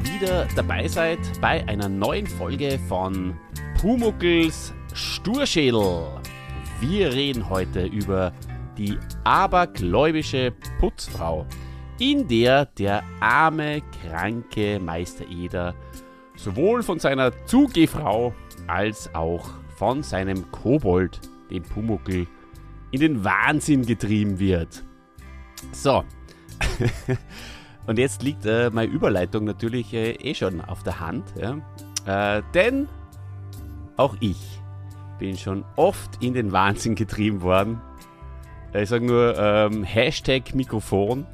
Wieder dabei seid bei einer neuen Folge von Pumuckels Sturschädel. Wir reden heute über die abergläubische Putzfrau, in der der arme, kranke Meister Eder sowohl von seiner Zugehfrau als auch von seinem Kobold, dem Pumuckel, in den Wahnsinn getrieben wird. So. Und jetzt liegt äh, meine Überleitung natürlich äh, eh schon auf der Hand. Ja? Äh, denn auch ich bin schon oft in den Wahnsinn getrieben worden. Ich sage nur ähm, Hashtag Mikrofon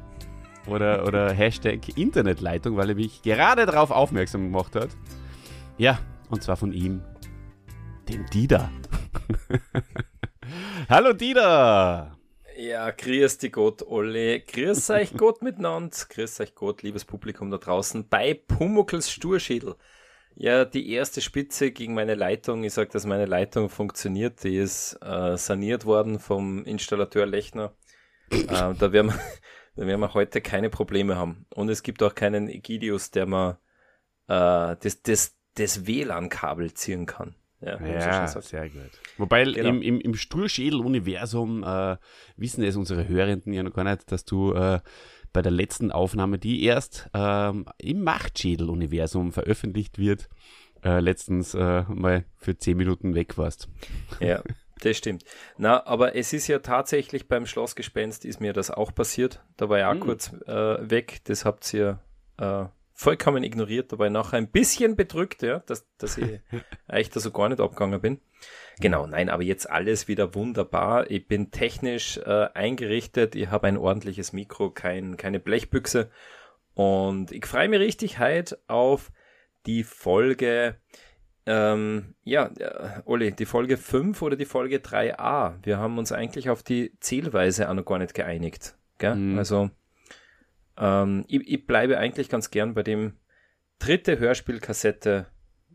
oder, oder Hashtag Internetleitung, weil er mich gerade darauf aufmerksam gemacht hat. Ja, und zwar von ihm, dem Dieter. Hallo Dieter! Ja, grüß dich Gott, Olli. Grüß euch Gott miteinander. Grüß euch Gott, liebes Publikum da draußen, bei Pumuckls Sturschädel. Ja, die erste Spitze gegen meine Leitung. Ich sage, dass meine Leitung funktioniert. Die ist äh, saniert worden vom Installateur Lechner. Äh, da, werden wir, da werden wir heute keine Probleme haben. Und es gibt auch keinen Egidius, der mal äh, das, das, das WLAN-Kabel ziehen kann. Ja, ja sehr gut. Wobei genau. im, im, im Sturschädel-Universum äh, wissen es unsere Hörenden ja noch gar nicht, dass du äh, bei der letzten Aufnahme, die erst ähm, im Machtschädel-Universum veröffentlicht wird, äh, letztens äh, mal für zehn Minuten weg warst. Ja, das stimmt. Na, aber es ist ja tatsächlich beim Schlossgespenst ist mir das auch passiert. Da war ich auch hm. kurz äh, weg. Das habt ihr äh, vollkommen ignoriert, dabei nachher ein bisschen bedrückt, ja, dass, dass ich eigentlich da so gar nicht abgegangen bin. Genau, nein, aber jetzt alles wieder wunderbar. Ich bin technisch äh, eingerichtet, ich habe ein ordentliches Mikro, kein, keine Blechbüchse und ich freue mich richtig heute auf die Folge, ähm, ja, äh, Olli, die Folge 5 oder die Folge 3a. Wir haben uns eigentlich auf die Zählweise auch noch gar nicht geeinigt. Gell? Mhm. Also ähm, ich, ich, bleibe eigentlich ganz gern bei dem dritte Hörspielkassette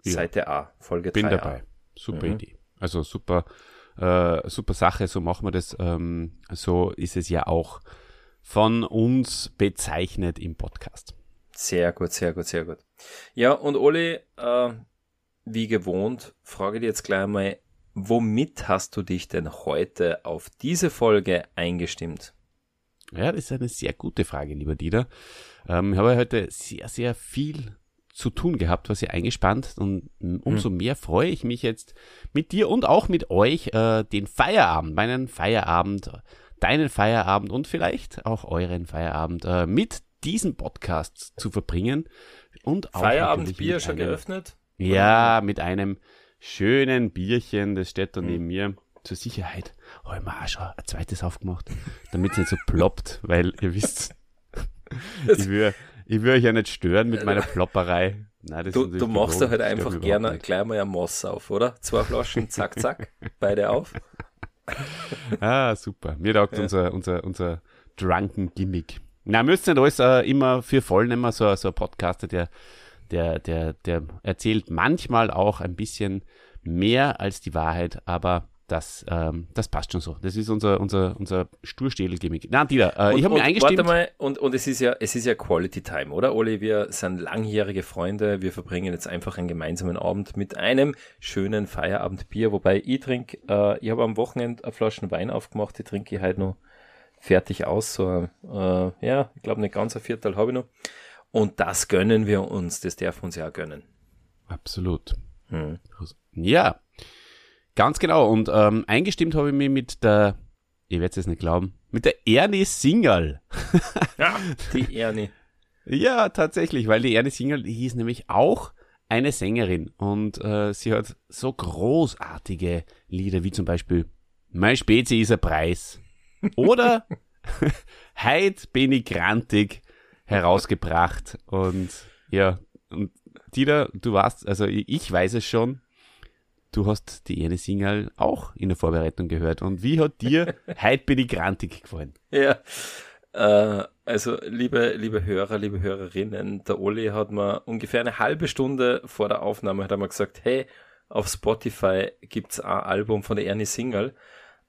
ja. Seite A, Folge 3 Bin dabei. Super mhm. Idee. Also super, äh, super Sache, so machen wir das. Ähm, so ist es ja auch von uns bezeichnet im Podcast. Sehr gut, sehr gut, sehr gut. Ja, und Oli, äh, wie gewohnt, frage dir jetzt gleich mal, womit hast du dich denn heute auf diese Folge eingestimmt? Ja, das ist eine sehr gute Frage, lieber Dieter. Ähm, ich habe heute sehr, sehr viel zu tun gehabt, was ihr eingespannt und umso mhm. mehr freue ich mich jetzt mit dir und auch mit euch äh, den Feierabend, meinen Feierabend, deinen Feierabend und vielleicht auch euren Feierabend äh, mit diesem Podcast zu verbringen und auch Feierabendbier schon einem, geöffnet? Ja, mit einem schönen Bierchen, das steht da mhm. neben mir zur Sicherheit habe ich mir auch schon ein zweites aufgemacht, damit es nicht so ploppt, weil ihr wisst, ich will, ich will euch ja nicht stören mit meiner Plopperei. Nein, du du machst da halt einfach gerne nicht. gleich mal ein Moss auf, oder? Zwei Flaschen, zack, zack, beide auf. ah, super. Mir taugt ja. unser, unser, unser Drunken Gimmick. Na, müsst nicht alles äh, immer für voll nehmen, so, so ein Podcaster, der, der, der, der erzählt manchmal auch ein bisschen mehr als die Wahrheit, aber das, ähm, das passt schon so. Das ist unser, unser, unser Sturstädel-Gimmick. Na, Dieter, äh, und, ich habe mir eingestimmt. Warte mal, und, und es ist ja, es ist ja Quality Time, oder? Oli, wir sind langjährige Freunde. Wir verbringen jetzt einfach einen gemeinsamen Abend mit einem schönen Feierabendbier. Wobei ich trinke, äh, ich habe am Wochenende eine Flasche Wein aufgemacht. Die trinke ich halt noch fertig aus. So, äh, ja, ich glaube, nicht ganz ein Viertel habe ich noch. Und das gönnen wir uns. Das darf uns ja gönnen. Absolut. Hm. Ja, Ganz genau. Und ähm, eingestimmt habe ich mich mit der, ihr werdet es nicht glauben, mit der Ernie Singal. ja, die Ernie. ja, tatsächlich, weil die Ernie Singal, die hieß nämlich auch eine Sängerin und äh, sie hat so großartige Lieder wie zum Beispiel Mein Spezi ist ein Preis oder Heid bin ich grantig herausgebracht und ja, und Dieter, du warst, also ich weiß es schon, du hast die eine Single auch in der Vorbereitung gehört. Und wie hat dir heute bin ich grantig gefallen? Ja, äh, also liebe, liebe Hörer, liebe Hörerinnen, der Oli hat mir ungefähr eine halbe Stunde vor der Aufnahme hat er mir gesagt, hey, auf Spotify gibt's ein Album von der Ernie Single.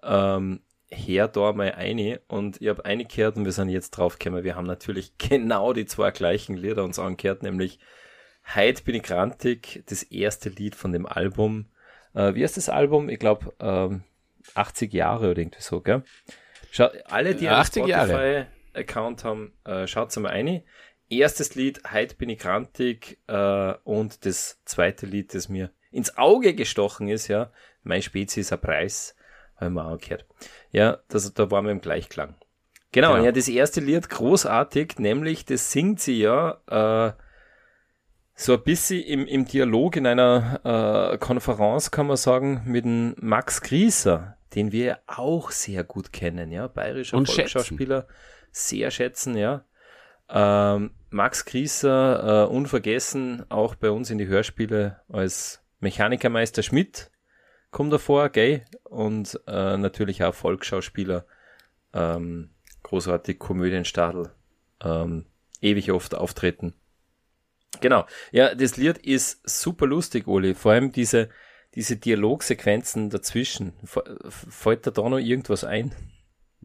Ähm, her da mal eine und ich habe eine gehört und wir sind jetzt draufgekommen. Wir haben natürlich genau die zwei gleichen Lieder uns angehört, nämlich Heute bin ich grantig, das erste Lied von dem Album. Äh, wie heißt das Album? Ich glaube ähm, 80 Jahre oder irgendwie so, gell? Schau, alle, die einen Spotify-Account haben, äh, schaut mal rein. Erstes Lied, Heute bin ich grantig äh, und das zweite Lied, das mir ins Auge gestochen ist, ja, Mein Spezies ein Preis haben wir auch gehört. Ja, das, da waren wir im Gleichklang. Genau, genau. ja, das erste Lied großartig, nämlich das singt sie ja äh, so ein bisschen im, im Dialog in einer äh, Konferenz, kann man sagen, mit dem Max Grieser, den wir auch sehr gut kennen, ja, bayerischer Und Volksschauspieler, schätzen. sehr schätzen, ja. Ähm, Max Grieser, äh, unvergessen, auch bei uns in die Hörspiele als Mechanikermeister Schmidt kommt davor, gay, und äh, natürlich auch Volksschauspieler, ähm, großartig Komödienstadel, ähm, ewig oft auftreten. Genau, ja, das Lied ist super lustig, Oli, vor allem diese, diese Dialogsequenzen dazwischen. Fällt da da noch irgendwas ein?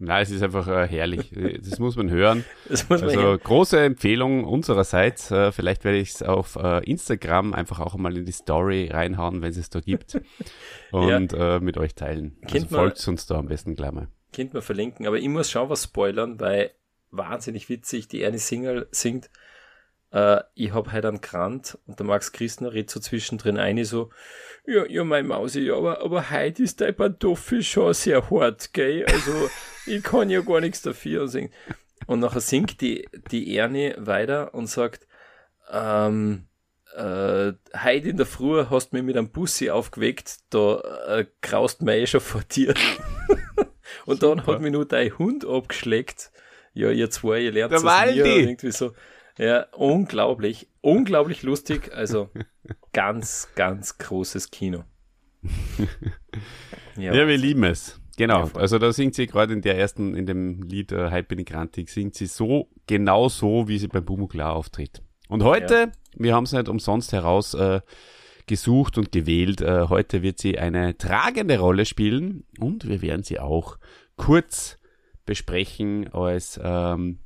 Nein, es ist einfach äh, herrlich. Das muss man hören. Muss man also hören. große Empfehlung unsererseits. Äh, vielleicht werde ich es auf äh, Instagram einfach auch mal in die Story reinhauen, wenn es es da gibt. Und ja. Äh, mit euch teilen. Also folgt uns da am besten gleich mal. Könnt man verlinken, aber ich muss schon was spoilern, weil wahnsinnig witzig, die eine Single singt äh, ich hab halt einen Grant und der Max Christner redet so zwischendrin eine so, ja, ja, mein Mausi, ja, aber, aber heute ist dein Pantoffel schon sehr hart, gell? Also, ich kann ja gar nichts dafür. Und, und nachher singt die, die Ernie weiter und sagt, ähm, äh, heute in der Früh hast du mich mit einem Bussi aufgeweckt, da äh, kraust mir eh schon vor dir. und Super. dann hat mich nur dein Hund abgeschleckt. Ja, ihr zwei, ihr lernt es irgendwie so. Ja, unglaublich, unglaublich lustig. Also ganz, ganz großes Kino. ja, ja wir lieben es. Genau, also da singt sie gerade in der ersten, in dem Lied äh, Hype bin ich grantig, singt sie so, genau so, wie sie beim Bumuklar auftritt. Und heute, ja. wir haben es nicht umsonst heraus äh, gesucht und gewählt, äh, heute wird sie eine tragende Rolle spielen und wir werden sie auch kurz besprechen als ähm,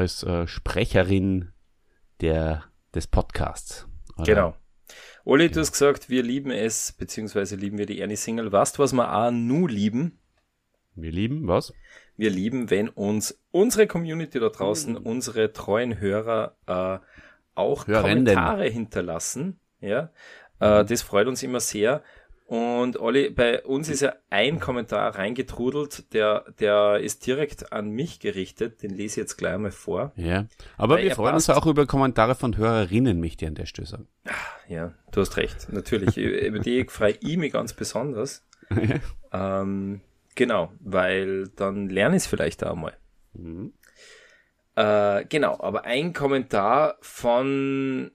als äh, Sprecherin der, des Podcasts. Oder? Genau. Oli, du hast gesagt, wir lieben es, beziehungsweise lieben wir die Ernie Single. Weißt du, was wir auch nur lieben? Wir lieben was? Wir lieben, wenn uns unsere Community da draußen, mhm. unsere treuen Hörer äh, auch Hörenden. Kommentare hinterlassen. Ja, äh, das freut uns immer sehr. Und Olli, bei uns ist ja ein Kommentar reingetrudelt, der, der ist direkt an mich gerichtet. Den lese ich jetzt gleich mal vor. Ja, aber wir freuen uns auch über Kommentare von Hörerinnen, mich die an der Stelle sagen. Ja, du hast recht. Natürlich, über die freue ich mich ganz besonders. ähm, genau, weil dann lerne ich es vielleicht auch mal. Mhm. Äh, genau, aber ein Kommentar von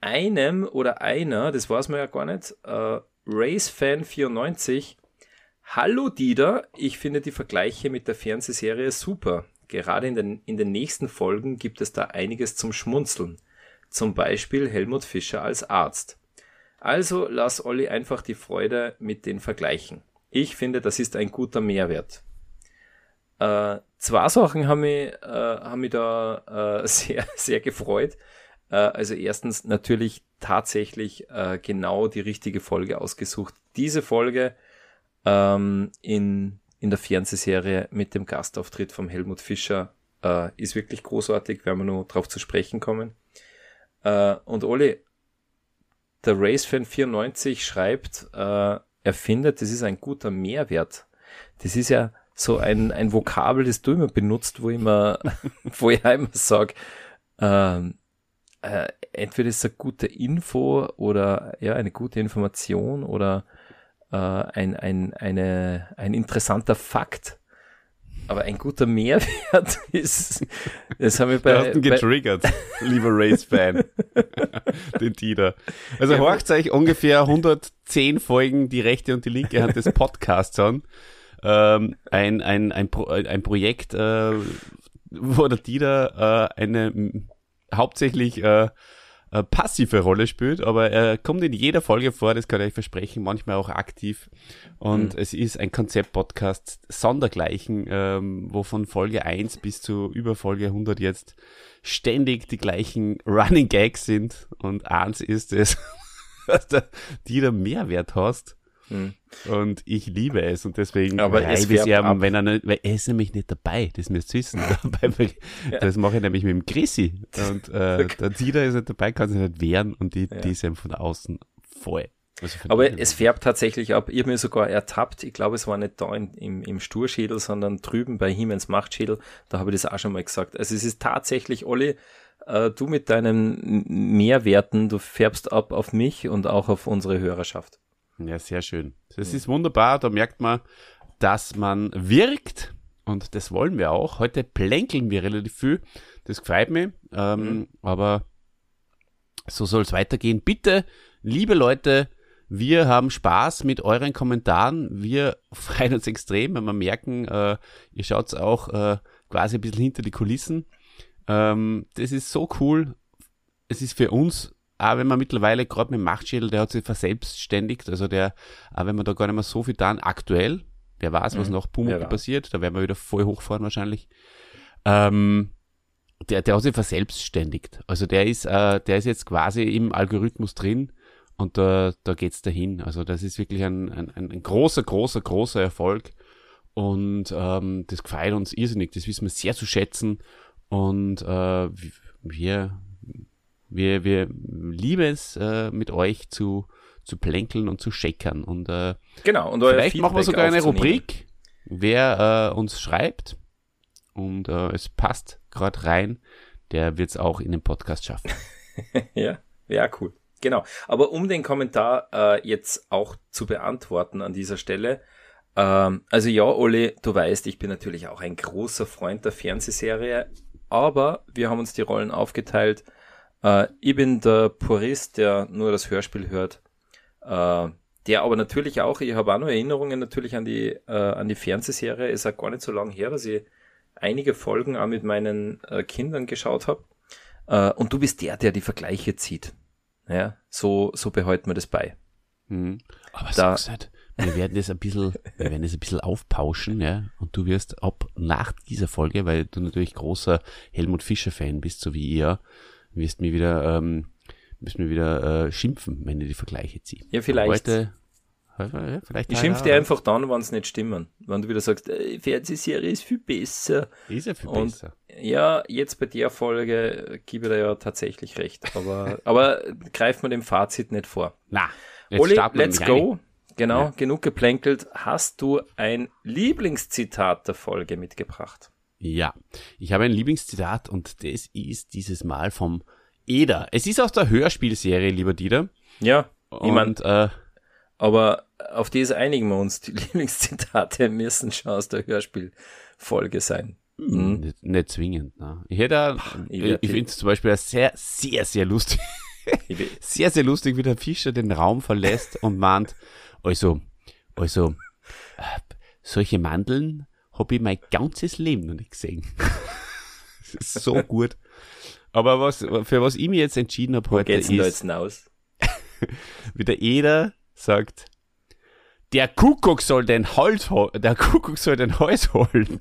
einem oder einer, das weiß man ja gar nicht, äh, RaceFan94. Hallo Dieter, ich finde die Vergleiche mit der Fernsehserie super. Gerade in den, in den nächsten Folgen gibt es da einiges zum Schmunzeln. Zum Beispiel Helmut Fischer als Arzt. Also lass Olli einfach die Freude mit den Vergleichen. Ich finde, das ist ein guter Mehrwert. Äh, zwei Sachen haben mich, äh, haben mich da äh, sehr, sehr gefreut. Äh, also erstens natürlich tatsächlich äh, genau die richtige Folge ausgesucht. Diese Folge ähm, in, in der Fernsehserie mit dem Gastauftritt vom Helmut Fischer äh, ist wirklich großartig, werden wir nur darauf zu sprechen kommen. Und Oli, der RaceFan 94 schreibt, er findet, das ist ein guter Mehrwert. Das ist ja so ein, ein Vokabel, das du immer benutzt, wo ich immer, wo ich immer sage, ähm, äh, entweder ist es eine gute Info oder ja, eine gute Information oder äh, ein, ein, eine, ein interessanter Fakt. Aber ein guter Mehrwert ist, das haben wir bei. Du hast ihn getriggert, lieber Race-Fan. Den Dieter. Also ja, horcht euch ungefähr 110 Folgen die rechte und die linke Hand des Podcasts an. Ähm, ein, ein, ein, Pro, ein Projekt, äh, wo der Dieter äh, eine hauptsächlich äh, passive Rolle spielt, aber er kommt in jeder Folge vor, das kann ich euch versprechen, manchmal auch aktiv. Und mhm. es ist ein Konzept-Podcast sondergleichen, ähm, wo von Folge 1 bis zu über Folge 100 jetzt ständig die gleichen Running Gags sind. Und eins ist es, dass du dir Mehrwert hast Mhm. Und ich liebe es und deswegen aber es es ja, wenn er nicht, weil er ist nämlich nicht dabei, das müsst ihr wissen. das mache ich nämlich mit dem Chrissy. Und äh, der Dieter ist nicht dabei, kann sich nicht wehren und die, ja. die sind von außen voll. Also aber es färbt tatsächlich ab. Ich habe mir sogar ertappt, ich glaube, es war nicht da in, im, im Sturschädel, sondern drüben bei Hiemens Machtschädel. Da habe ich das auch schon mal gesagt. Also es ist tatsächlich, Olli, äh, du mit deinen Mehrwerten, du färbst ab auf mich und auch auf unsere Hörerschaft. Ja, sehr schön. Das ist wunderbar. Da merkt man, dass man wirkt. Und das wollen wir auch. Heute plänkeln wir relativ viel. Das gefällt mir. Ähm, mhm. Aber so soll es weitergehen. Bitte, liebe Leute, wir haben Spaß mit euren Kommentaren. Wir freuen uns extrem, wenn wir merken, äh, ihr schaut auch äh, quasi ein bisschen hinter die Kulissen. Ähm, das ist so cool. Es ist für uns auch wenn man mittlerweile gerade mit Machtschädel, der hat sich verselbstständigt, also der, auch wenn man da gar nicht mehr so viel dann aktuell, wer weiß, was mhm. nach Pumuckl passiert, da werden wir wieder voll hochfahren wahrscheinlich, ähm, der, der hat sich verselbstständigt. Also der ist, äh, der ist jetzt quasi im Algorithmus drin und da, da geht's dahin. Also das ist wirklich ein, ein, ein großer, großer, großer Erfolg und ähm, das gefällt uns irrsinnig. Das wissen wir sehr zu schätzen und äh, wir, wir, wir lieben es, äh, mit euch zu, zu plänkeln und zu scheckern. Und, äh, genau, und vielleicht machen wir sogar eine Rubrik, wer äh, uns schreibt und äh, es passt gerade rein, der wird es auch in den Podcast schaffen. ja, ja, cool. Genau. Aber um den Kommentar äh, jetzt auch zu beantworten an dieser Stelle, ähm, also ja, Ole, du weißt, ich bin natürlich auch ein großer Freund der Fernsehserie, aber wir haben uns die Rollen aufgeteilt. Äh, ich bin der Purist, der nur das Hörspiel hört. Äh, der aber natürlich auch, ich habe auch noch Erinnerungen natürlich an die, äh, an die Fernsehserie. Es ist auch gar nicht so lange her, dass ich einige Folgen auch mit meinen äh, Kindern geschaut habe. Äh, und du bist der, der die Vergleiche zieht. Ja, so, so behalten wir das bei. Mhm. Aber da, halt, wir werden das ein bisschen, wir werden das ein bisschen aufpauschen, ja. Und du wirst ab nach dieser Folge, weil du natürlich großer Helmut Fischer Fan bist, so wie ihr, wirst mir wieder, ähm, wirst mir wieder äh, schimpfen, wenn ich die Vergleiche ziehe. Ja, vielleicht. Heute, ja, vielleicht ich schimpfe dir einfach dann, wenn es nicht stimmen. Wenn du wieder sagst, äh, Fernsehserie ist viel besser. Ist ja viel Und, besser. Ja, jetzt bei der Folge gebe ich dir ja tatsächlich recht. Aber, aber greift man dem Fazit nicht vor. Na, Oli, let's go. Ein. Genau, ja. genug geplänkelt. Hast du ein Lieblingszitat der Folge mitgebracht? Ja, ich habe ein Lieblingszitat und das ist dieses Mal vom Eder. Es ist aus der Hörspielserie, lieber Dieter. Ja, und, mein, äh, aber auf diese einigen wir uns. Die Lieblingszitate müssen schon aus der Hörspielfolge sein. Mhm. Nicht, nicht, zwingend. Ne? Ich hätte, ich, ich finde es zum Beispiel sehr, sehr, sehr lustig. sehr, sehr lustig, wie der Fischer den Raum verlässt und mahnt, also, also, äh, solche Mandeln habe ich mein ganzes Leben noch nicht gesehen. ist so gut. Aber was, für was ich mich jetzt entschieden habe heute ist, da jetzt aus? wie der Eder sagt, der Kuckuck soll den Hals, der Kuckuck soll den Hals holen.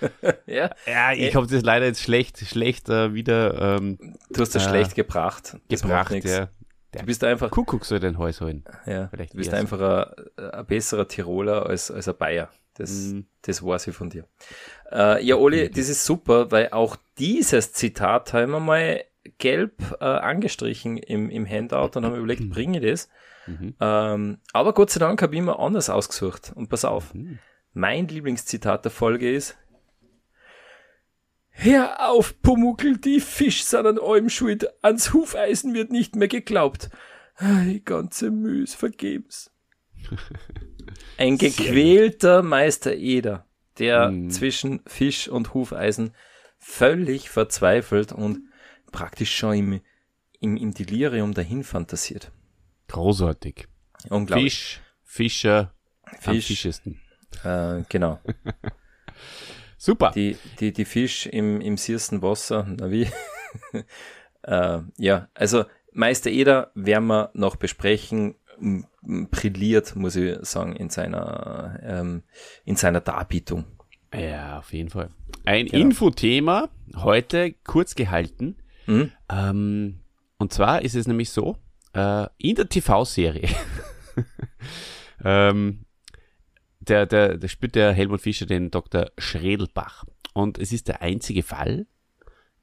ja. ja, ich habe das leider jetzt schlecht, schlecht äh, wieder. Ähm, du hast das äh, schlecht gebracht. Das gebracht, ja. du bist einfach. Kuckuck soll den Hals holen. Ja, Vielleicht du bist einfach ein, ein, besserer Tiroler als, als ein Bayer. Das, mhm. das weiß ich von dir. Äh, ja, Oli, das ist super, weil auch dieses Zitat haben wir mal gelb äh, angestrichen im, im Handout und haben überlegt, mhm. bringe ich das? Mhm. Ähm, aber Gott sei Dank habe ich immer anders ausgesucht. Und pass auf, mhm. mein Lieblingszitat der Folge ist, Hör auf, Pumuckel, die Fisch sind an eurem Schuld, ans Hufeisen wird nicht mehr geglaubt. Die ganze Mühe ist vergebens. Ein gequälter Meister Eder, der mhm. zwischen Fisch und Hufeisen völlig verzweifelt und praktisch schon im, im, im Delirium dahin fantasiert. Großartig. Unglaublich. Fisch, Fischer, Fisch, am fischesten. Äh, genau. Super. Die, die, die Fisch im, im siersten Wasser, na wie? Äh, ja, also Meister Eder werden wir noch besprechen. Brilliert, muss ich sagen, in seiner, ähm, in seiner Darbietung. Ja, auf jeden Fall. Ein genau. Infothema, heute kurz gehalten. Mhm. Ähm, und zwar ist es nämlich so, äh, in der TV-Serie, ähm, der, der, der spielt der Helmut Fischer den Dr. Schredelbach. Und es ist der einzige Fall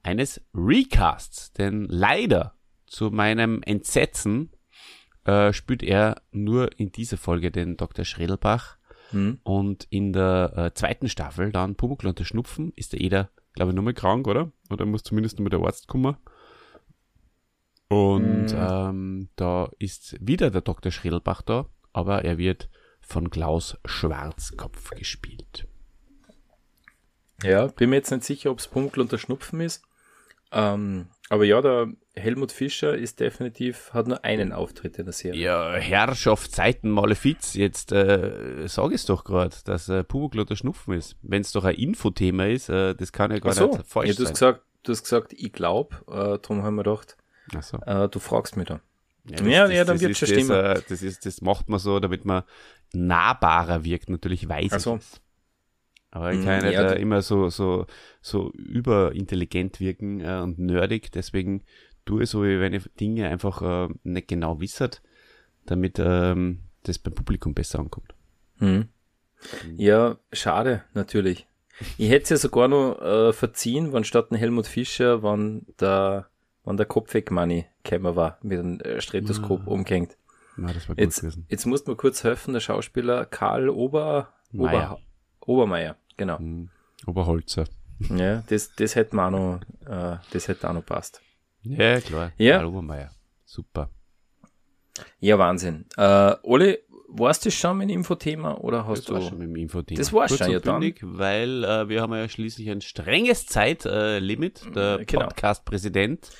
eines Recasts, denn leider zu meinem Entsetzen äh, spielt er nur in dieser Folge den Dr. Schredelbach. Mhm. Und in der äh, zweiten Staffel, dann Pumuckl und der Schnupfen, ist der Eder, glaube ich, nur mal krank, oder? Oder muss zumindest nur mit der Arzt kommen. Und mhm. ähm, da ist wieder der Dr. Schredelbach da, aber er wird von Klaus Schwarzkopf gespielt. Ja, bin mir jetzt nicht sicher, ob es Pumuckl und der Schnupfen ist. Ähm, aber ja, der Helmut Fischer ist definitiv, hat nur einen Auftritt in der Serie. Ja, Herrschaft Zeiten Malefiz, jetzt äh, sag es doch gerade, dass äh, Pumuckl der Schnupfen ist. Wenn es doch ein Infothema ist, äh, das kann ja gar so. nicht falsch ja, du hast sein. Gesagt, du hast gesagt, ich glaube, äh, darum haben wir gedacht, so. äh, du fragst mich da. Ja, das, ja, das, ja, dann wird schon stimmen. Das, äh, das, ist, das macht man so, damit man nahbarer wirkt, natürlich weiß ich so. Aber ich kann ja, nicht äh, immer so, so, so überintelligent wirken äh, und nerdig, deswegen tue ich so, wenn ich Dinge einfach äh, nicht genau wisset, damit ähm, das beim Publikum besser ankommt. Hm. Ja, schade, natürlich. Ich hätte es ja sogar noch äh, verziehen, wenn statt ein Helmut Fischer, wann der, wann der Kopfweg-Money gekommen war, mit einem äh, Stethoskop ah. umgehängt. Na, das war gut jetzt, gewesen. jetzt musst du mir kurz helfen, der Schauspieler Karl Ober, Ober, Obermeier. Genau. Mhm. Oberholzer. Ja, das, das hätte man auch noch, äh, das hätte auch noch passt. Ja, klar. Ja. Karl Obermeier. Super. Ja, Wahnsinn. Äh, Oli, warst du schon mit dem Infothema oder hast das du? War schon mit dem Infothema. Das war schon, ja dann. Weil äh, wir haben ja schließlich ein strenges Zeitlimit, äh, der genau. Podcast-Präsident.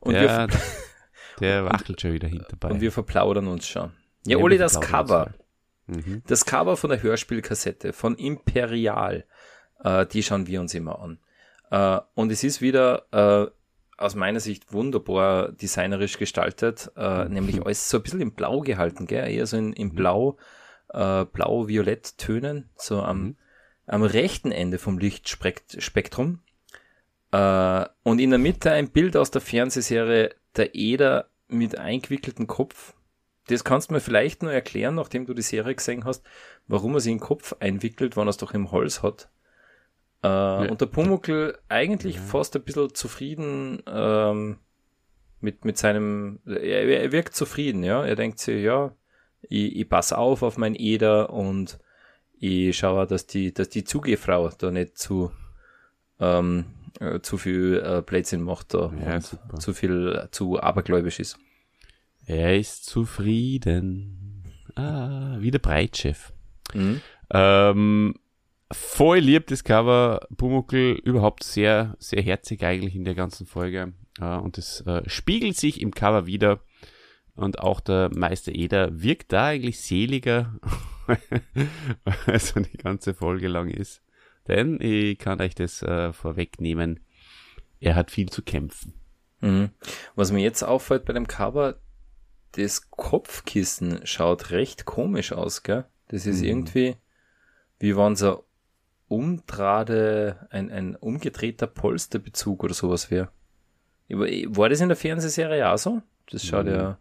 Und der, wir der wackelt schon wieder hinterbei. Und wir verplaudern uns schon. Ja, ja Oli, das Cover. Mhm. Das Cover von der Hörspielkassette von Imperial, äh, die schauen wir uns immer an. Äh, und es ist wieder äh, aus meiner Sicht wunderbar designerisch gestaltet, äh, mhm. nämlich alles so ein bisschen in Blau gehalten, gell? eher so in, in mhm. Blau, äh, Blau-Violett-Tönen, so am, mhm. am rechten Ende vom Lichtspektrum. Äh, und in der Mitte ein Bild aus der Fernsehserie Der Eder mit eingewickeltem Kopf das kannst du mir vielleicht nur erklären, nachdem du die Serie gesehen hast, warum er sich in den Kopf einwickelt, wenn er es doch im Holz hat. Äh, ja. Und der Pumuckl eigentlich ja. fast ein bisschen zufrieden ähm, mit, mit seinem, er, er, wirkt zufrieden, ja. Er denkt sich, ja, ich, ich passe auf auf mein Eder und ich schaue, dass die, dass die Zugefrau da nicht zu, ähm, äh, zu viel äh, Blödsinn macht da ja, zu viel zu abergläubisch ist. Er ist zufrieden. Ah, wie der Breitchef. Mhm. Ähm, voll lieb das Cover. Pumuckl überhaupt sehr, sehr herzig eigentlich in der ganzen Folge. Äh, und es äh, spiegelt sich im Cover wieder. Und auch der Meister Eder wirkt da eigentlich seliger, als er die ganze Folge lang ist. Denn ich kann euch das äh, vorwegnehmen. Er hat viel zu kämpfen. Mhm. Was mir jetzt auffällt bei dem Cover, das Kopfkissen schaut recht komisch aus, gell? Das ist mhm. irgendwie, wie wenn so umtrade, ein, ein umgedrehter Polsterbezug oder sowas wäre. War das in der Fernsehserie auch so? Das schaut mhm. ja.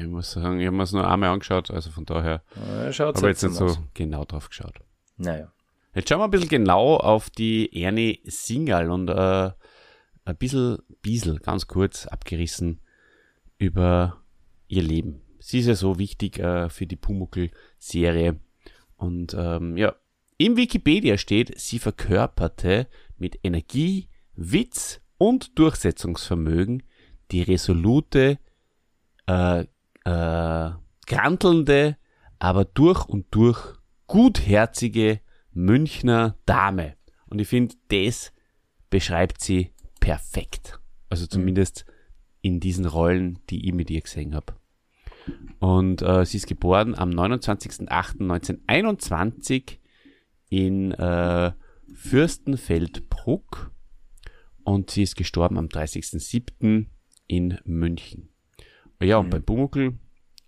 Ich muss sagen, ich habe mir es nur einmal angeschaut, also von daher ja, habe jetzt nicht so aus. genau drauf geschaut. Naja. Jetzt schauen wir ein bisschen genau auf die Ernie Singal und äh, ein bisschen Biesel, ganz kurz abgerissen, über ihr Leben. Sie ist ja so wichtig äh, für die Pumuckl-Serie. Und ähm, ja, im Wikipedia steht, sie verkörperte mit Energie, Witz und Durchsetzungsvermögen die resolute, äh, äh, grantelnde, aber durch und durch gutherzige Münchner Dame. Und ich finde, das beschreibt sie perfekt. Also zumindest in diesen Rollen, die ich mit ihr gesehen habe. Und äh, sie ist geboren am 29.08.1921 in äh, Fürstenfeldbruck. und sie ist gestorben am 30.07. in München. Ja, und mhm. beim Pumuckl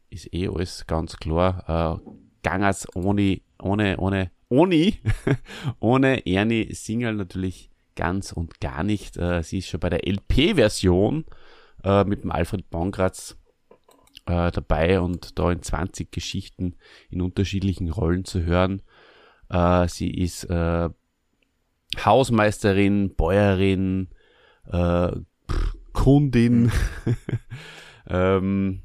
ist eh alles ganz klar. Äh, Gangers ohne, ohne, ohne, ohne, ohne Ernie Single natürlich ganz und gar nicht. Äh, sie ist schon bei der LP-Version äh, mit dem Alfred Bongratz äh, dabei und da in 20 Geschichten in unterschiedlichen Rollen zu hören. Äh, sie ist äh, Hausmeisterin, Bäuerin, äh, Kundin ähm,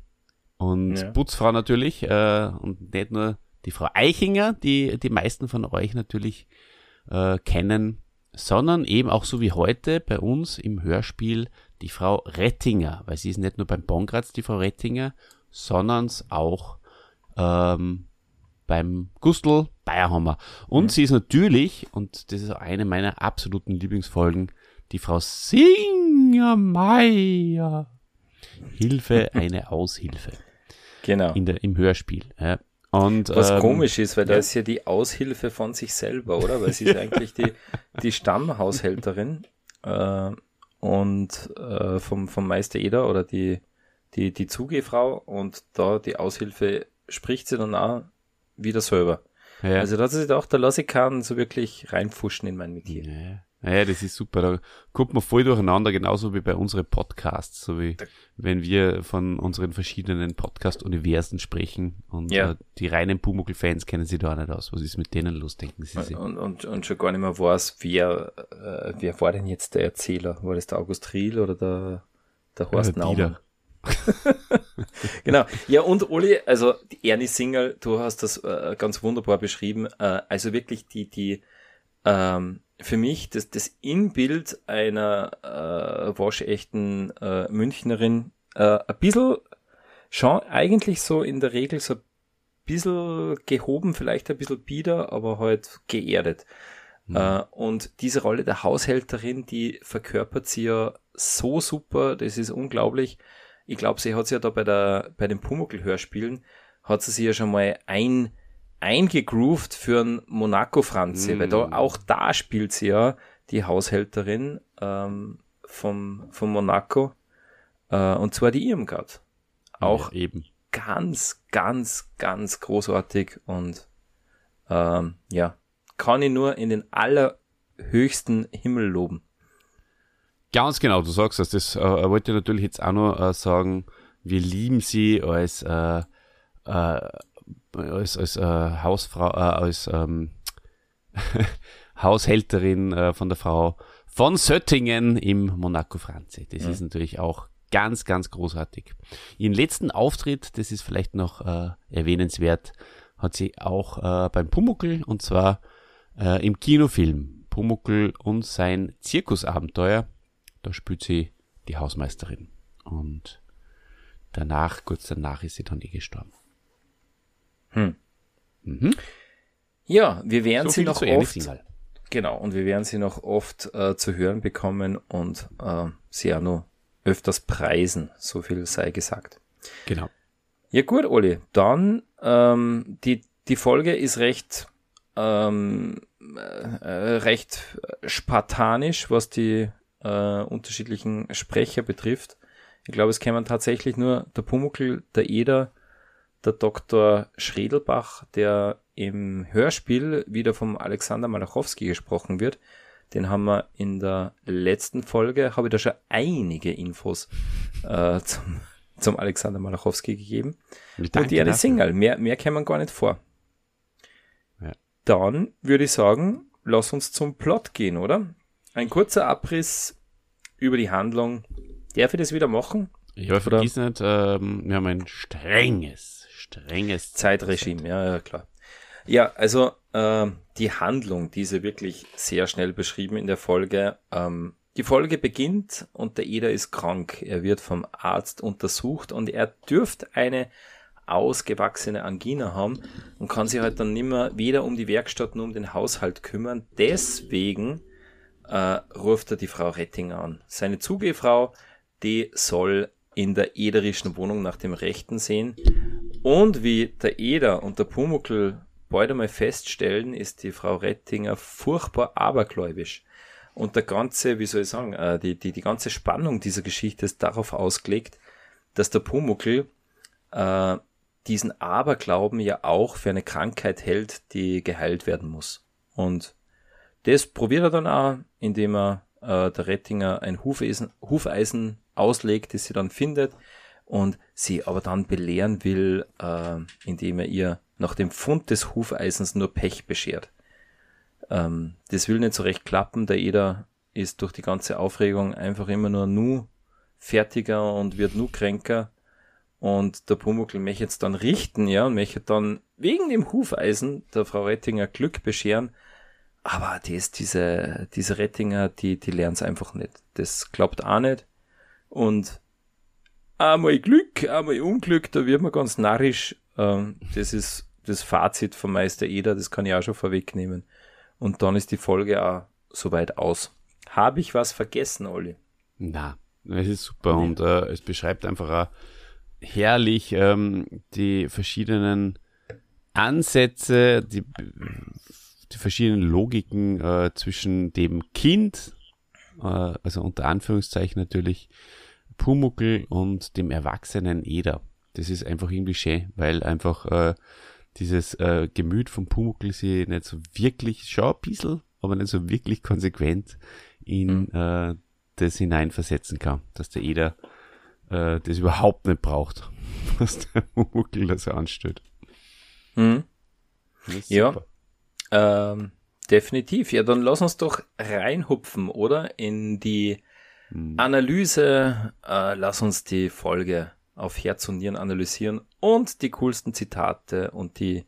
und ja. Putzfrau natürlich äh, und nicht nur die Frau Eichinger, die die meisten von euch natürlich kennen, sondern eben auch so wie heute bei uns im Hörspiel die Frau Rettinger, weil sie ist nicht nur beim Bongratz die Frau Rettinger, sondern auch ähm, beim Gustl Bayerhammer. Und mhm. sie ist natürlich, und das ist eine meiner absoluten Lieblingsfolgen, die Frau Singermeier. Hilfe, eine Aushilfe. Genau. In der, Im Hörspiel. Ja. Und, Was ähm, komisch ist, weil ja. da ist ja die Aushilfe von sich selber, oder? Weil sie ist eigentlich die, die Stammhaushälterin äh, und äh, vom, vom Meister Eder oder die, die, die Zugehfrau und da die Aushilfe spricht sie dann auch wieder selber. Ja. Also da hat sie gedacht, da lasse ich keinen so wirklich reinfuschen in mein Metier. Ja. Ja, das ist super. Da kommt man voll durcheinander, genauso wie bei unseren Podcasts, so wie wenn wir von unseren verschiedenen Podcast-Universen sprechen und ja. äh, die reinen Pumuckl-Fans kennen sie da auch nicht aus. Was ist mit denen los, denken sie sich? Und, und, und schon gar nicht mehr weiß, wer, äh, wer war denn jetzt der Erzähler? War das der August Riel oder der, der Horst äh, Naumann? genau. Ja, und Uli, also die Ernie Single, du hast das äh, ganz wunderbar beschrieben. Äh, also wirklich die, die, ähm, für mich das, das Inbild einer äh, waschechten äh, Münchnerin äh, ein bisschen schon eigentlich so in der Regel so ein bisschen gehoben, vielleicht ein bisschen bieder, aber halt geerdet. Mhm. Äh, und diese Rolle der Haushälterin, die verkörpert sie ja so super, das ist unglaublich. Ich glaube, sie hat sie ja da bei der bei den Pumuckl-Hörspielen, hat sie sich ja schon mal ein eingegroovt für ein Monaco Franzi, mm. weil da auch da spielt sie ja die Haushälterin ähm, vom, vom Monaco äh, und zwar die Irmgard. Auch ja, eben. ganz, ganz, ganz großartig und ähm, ja, kann ich nur in den allerhöchsten Himmel loben. Ganz genau, du sagst das. Das äh, wollte ich natürlich jetzt auch noch äh, sagen. Wir lieben sie als äh, äh, als, als äh, Hausfrau, äh, als ähm, Haushälterin äh, von der Frau von Söttingen im Monaco Franzi. Das ja. ist natürlich auch ganz, ganz großartig. Ihren letzten Auftritt, das ist vielleicht noch äh, erwähnenswert, hat sie auch äh, beim Pumuckel und zwar äh, im Kinofilm Pumuckel und sein Zirkusabenteuer. Da spielt sie die Hausmeisterin. Und danach, kurz danach, ist sie dann eh gestorben. Hm. Mhm. Ja, wir werden so sie noch oft. Genau, und wir werden sie noch oft äh, zu hören bekommen und äh, sie auch noch öfters preisen, so viel sei gesagt. Genau. Ja gut, Oli, dann ähm, die, die Folge ist recht, ähm, äh, recht spartanisch, was die äh, unterschiedlichen Sprecher betrifft. Ich glaube, es kämen tatsächlich nur der Pumuckl, der Eder, der Dr. Schredelbach, der im Hörspiel wieder vom Alexander Malachowski gesprochen wird. Den haben wir in der letzten Folge, habe ich da schon einige Infos äh, zum, zum Alexander Malachowski gegeben. Danke Und die eine Single, mehr, mehr kann man gar nicht vor. Ja. Dann würde ich sagen, lass uns zum Plot gehen, oder? Ein kurzer Abriss über die Handlung. Darf ich das wieder machen? Ja, vergiss nicht, ähm, wir haben ein strenges strenges Zeitregime, ja, ja, klar. Ja, also äh, die Handlung, diese wirklich sehr schnell beschrieben in der Folge. Ähm, die Folge beginnt und der Eder ist krank. Er wird vom Arzt untersucht und er dürfte eine ausgewachsene Angina haben und kann sich halt dann nimmer weder um die Werkstatt noch um den Haushalt kümmern. Deswegen äh, ruft er die Frau Rettinger an. Seine Zugehfrau, die soll in der ederischen Wohnung nach dem Rechten sehen und wie der Eder und der Pumuckl bald einmal feststellen, ist die Frau Rettinger furchtbar abergläubisch. Und der ganze, wie soll ich sagen, äh, die, die, die ganze Spannung dieser Geschichte ist darauf ausgelegt, dass der Pumuckl äh, diesen Aberglauben ja auch für eine Krankheit hält, die geheilt werden muss. Und das probiert er dann auch, indem er äh, der Rettinger ein Hufeisen, Hufeisen auslegt, das sie dann findet und sie aber dann belehren will, äh, indem er ihr nach dem Fund des Hufeisens nur Pech beschert. Ähm, das will nicht so recht klappen, der Eder ist durch die ganze Aufregung einfach immer nur nu fertiger und wird nu kränker und der Pumuckl möchte jetzt dann richten, ja, und möchte dann wegen dem Hufeisen der Frau Rettinger Glück bescheren, aber das, diese, diese Rettinger, die, die lernen es einfach nicht. Das klappt auch nicht. Und einmal Glück, einmal Unglück, da wird man ganz narrisch. Ähm, das ist das Fazit von Meister Eder, das kann ich auch schon vorwegnehmen. Und dann ist die Folge auch soweit aus. Habe ich was vergessen, Olli? Na, es ist super und äh, es beschreibt einfach auch herrlich ähm, die verschiedenen Ansätze, die die verschiedenen Logiken äh, zwischen dem Kind, äh, also unter Anführungszeichen natürlich, Pumuckel und dem erwachsenen Eder. Das ist einfach irgendwie schön, weil einfach äh, dieses äh, Gemüt von Pumuckel sie nicht so wirklich, schon ein bisschen, aber nicht so wirklich konsequent in mhm. äh, das hineinversetzen kann, dass der Eder äh, das überhaupt nicht braucht, was der Pumuckel da so anstellt. Mhm. Ja, ähm, definitiv. Ja, dann lass uns doch reinhupfen, oder? In die hm. Analyse. Äh, lass uns die Folge auf Herz und Nieren analysieren und die coolsten Zitate und die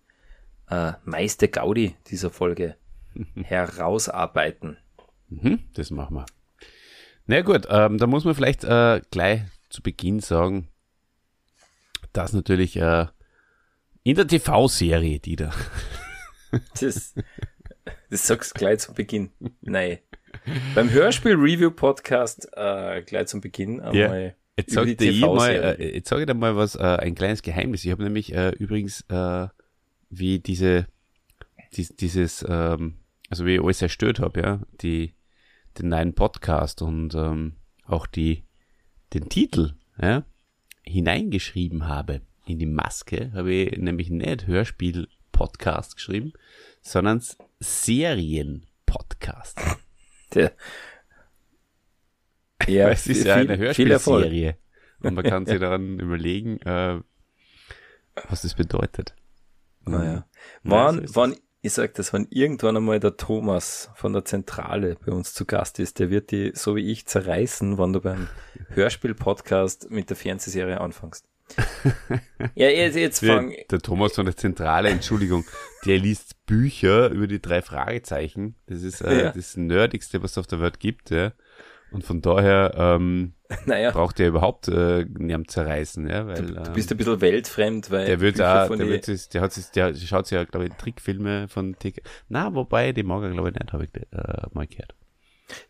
äh, meiste Gaudi dieser Folge herausarbeiten. Mhm, das machen wir. Na gut, ähm, da muss man vielleicht äh, gleich zu Beginn sagen, dass natürlich äh, in der TV-Serie, die da Das, das sagst du gleich zu Beginn. Nein. Beim Hörspiel-Review-Podcast äh, gleich zum Beginn einmal. Jetzt sage ich, mal, äh, jetzt sag ich dir mal was, äh, ein kleines Geheimnis. Ich habe nämlich äh, übrigens, äh, wie diese, dies, dieses, ähm, also wie ich alles zerstört habe, ja, die, den neuen Podcast und ähm, auch die, den Titel, ja, hineingeschrieben habe in die Maske, habe ich nämlich nicht Hörspiel Podcast geschrieben, sondern Serien-Podcast. Der, ja, es ist ja eine Hörspielserie. Und man kann sich daran überlegen, äh, was das bedeutet. Naja. Wann, ja, so wann, ich sag das, wenn irgendwann einmal der Thomas von der Zentrale bei uns zu Gast ist, der wird die, so wie ich, zerreißen, wann du beim Hörspiel-Podcast mit der Fernsehserie anfängst ja, jetzt, jetzt fang. Der Thomas von der Zentrale, Entschuldigung, der liest Bücher über die drei Fragezeichen. Das ist äh, ja. das Nerdigste, was es auf der Welt gibt, ja. Und von daher ähm, naja. braucht er überhaupt äh, niemand zerreißen, ja, weil du, du bist ein bisschen weltfremd, weil der wird auch, der, wird sich, der hat sich, der schaut sich ja, glaube ich, Trickfilme von TK. Na, wobei, die mag er, glaube ich, nicht, habe ich äh, mal gehört.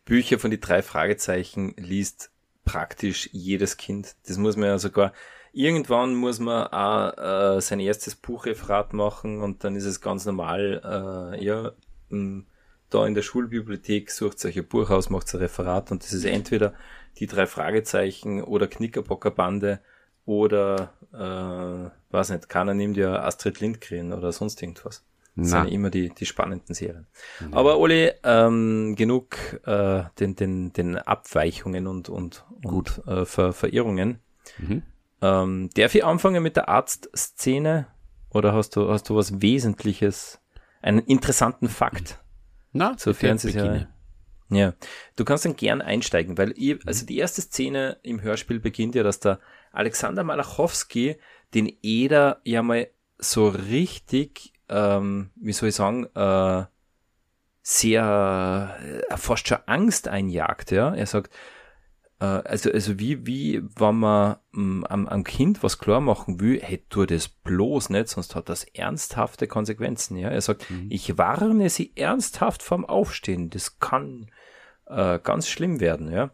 Bücher von die drei Fragezeichen liest praktisch jedes Kind. Das muss man ja sogar irgendwann muss man auch äh, sein erstes Buchreferat machen und dann ist es ganz normal, äh, ja, m, da in der Schulbibliothek sucht euch ein Buch aus, macht ein Referat und das ist entweder die drei Fragezeichen oder Knickerbockerbande oder äh, weiß nicht, keiner nimmt ja Astrid Lindgren oder sonst irgendwas. Das Na. sind immer die, die spannenden Serien. Ja. Aber Oli, ähm, genug äh, den, den, den Abweichungen und, und, und äh, Ver Verirrungen. Mhm. Ähm, darf ich anfangen mit der Arztszene? Oder hast du, hast du was Wesentliches, einen interessanten Fakt Na, zur Fernsehserie? Ja, du kannst dann gern einsteigen, weil ich, also die erste Szene im Hörspiel beginnt ja, dass der Alexander Malachowski den Eder ja mal so richtig, ähm, wie soll ich sagen, äh, sehr äh, fast schon Angst einjagt, ja. Er sagt, also, also wie, wie, wenn man m, mm, am, am Kind was klar machen will, hey, tu das bloß nicht, sonst hat das ernsthafte Konsequenzen, ja. Er sagt, mhm. ich warne sie ernsthaft vom Aufstehen, das kann äh, ganz schlimm werden, ja.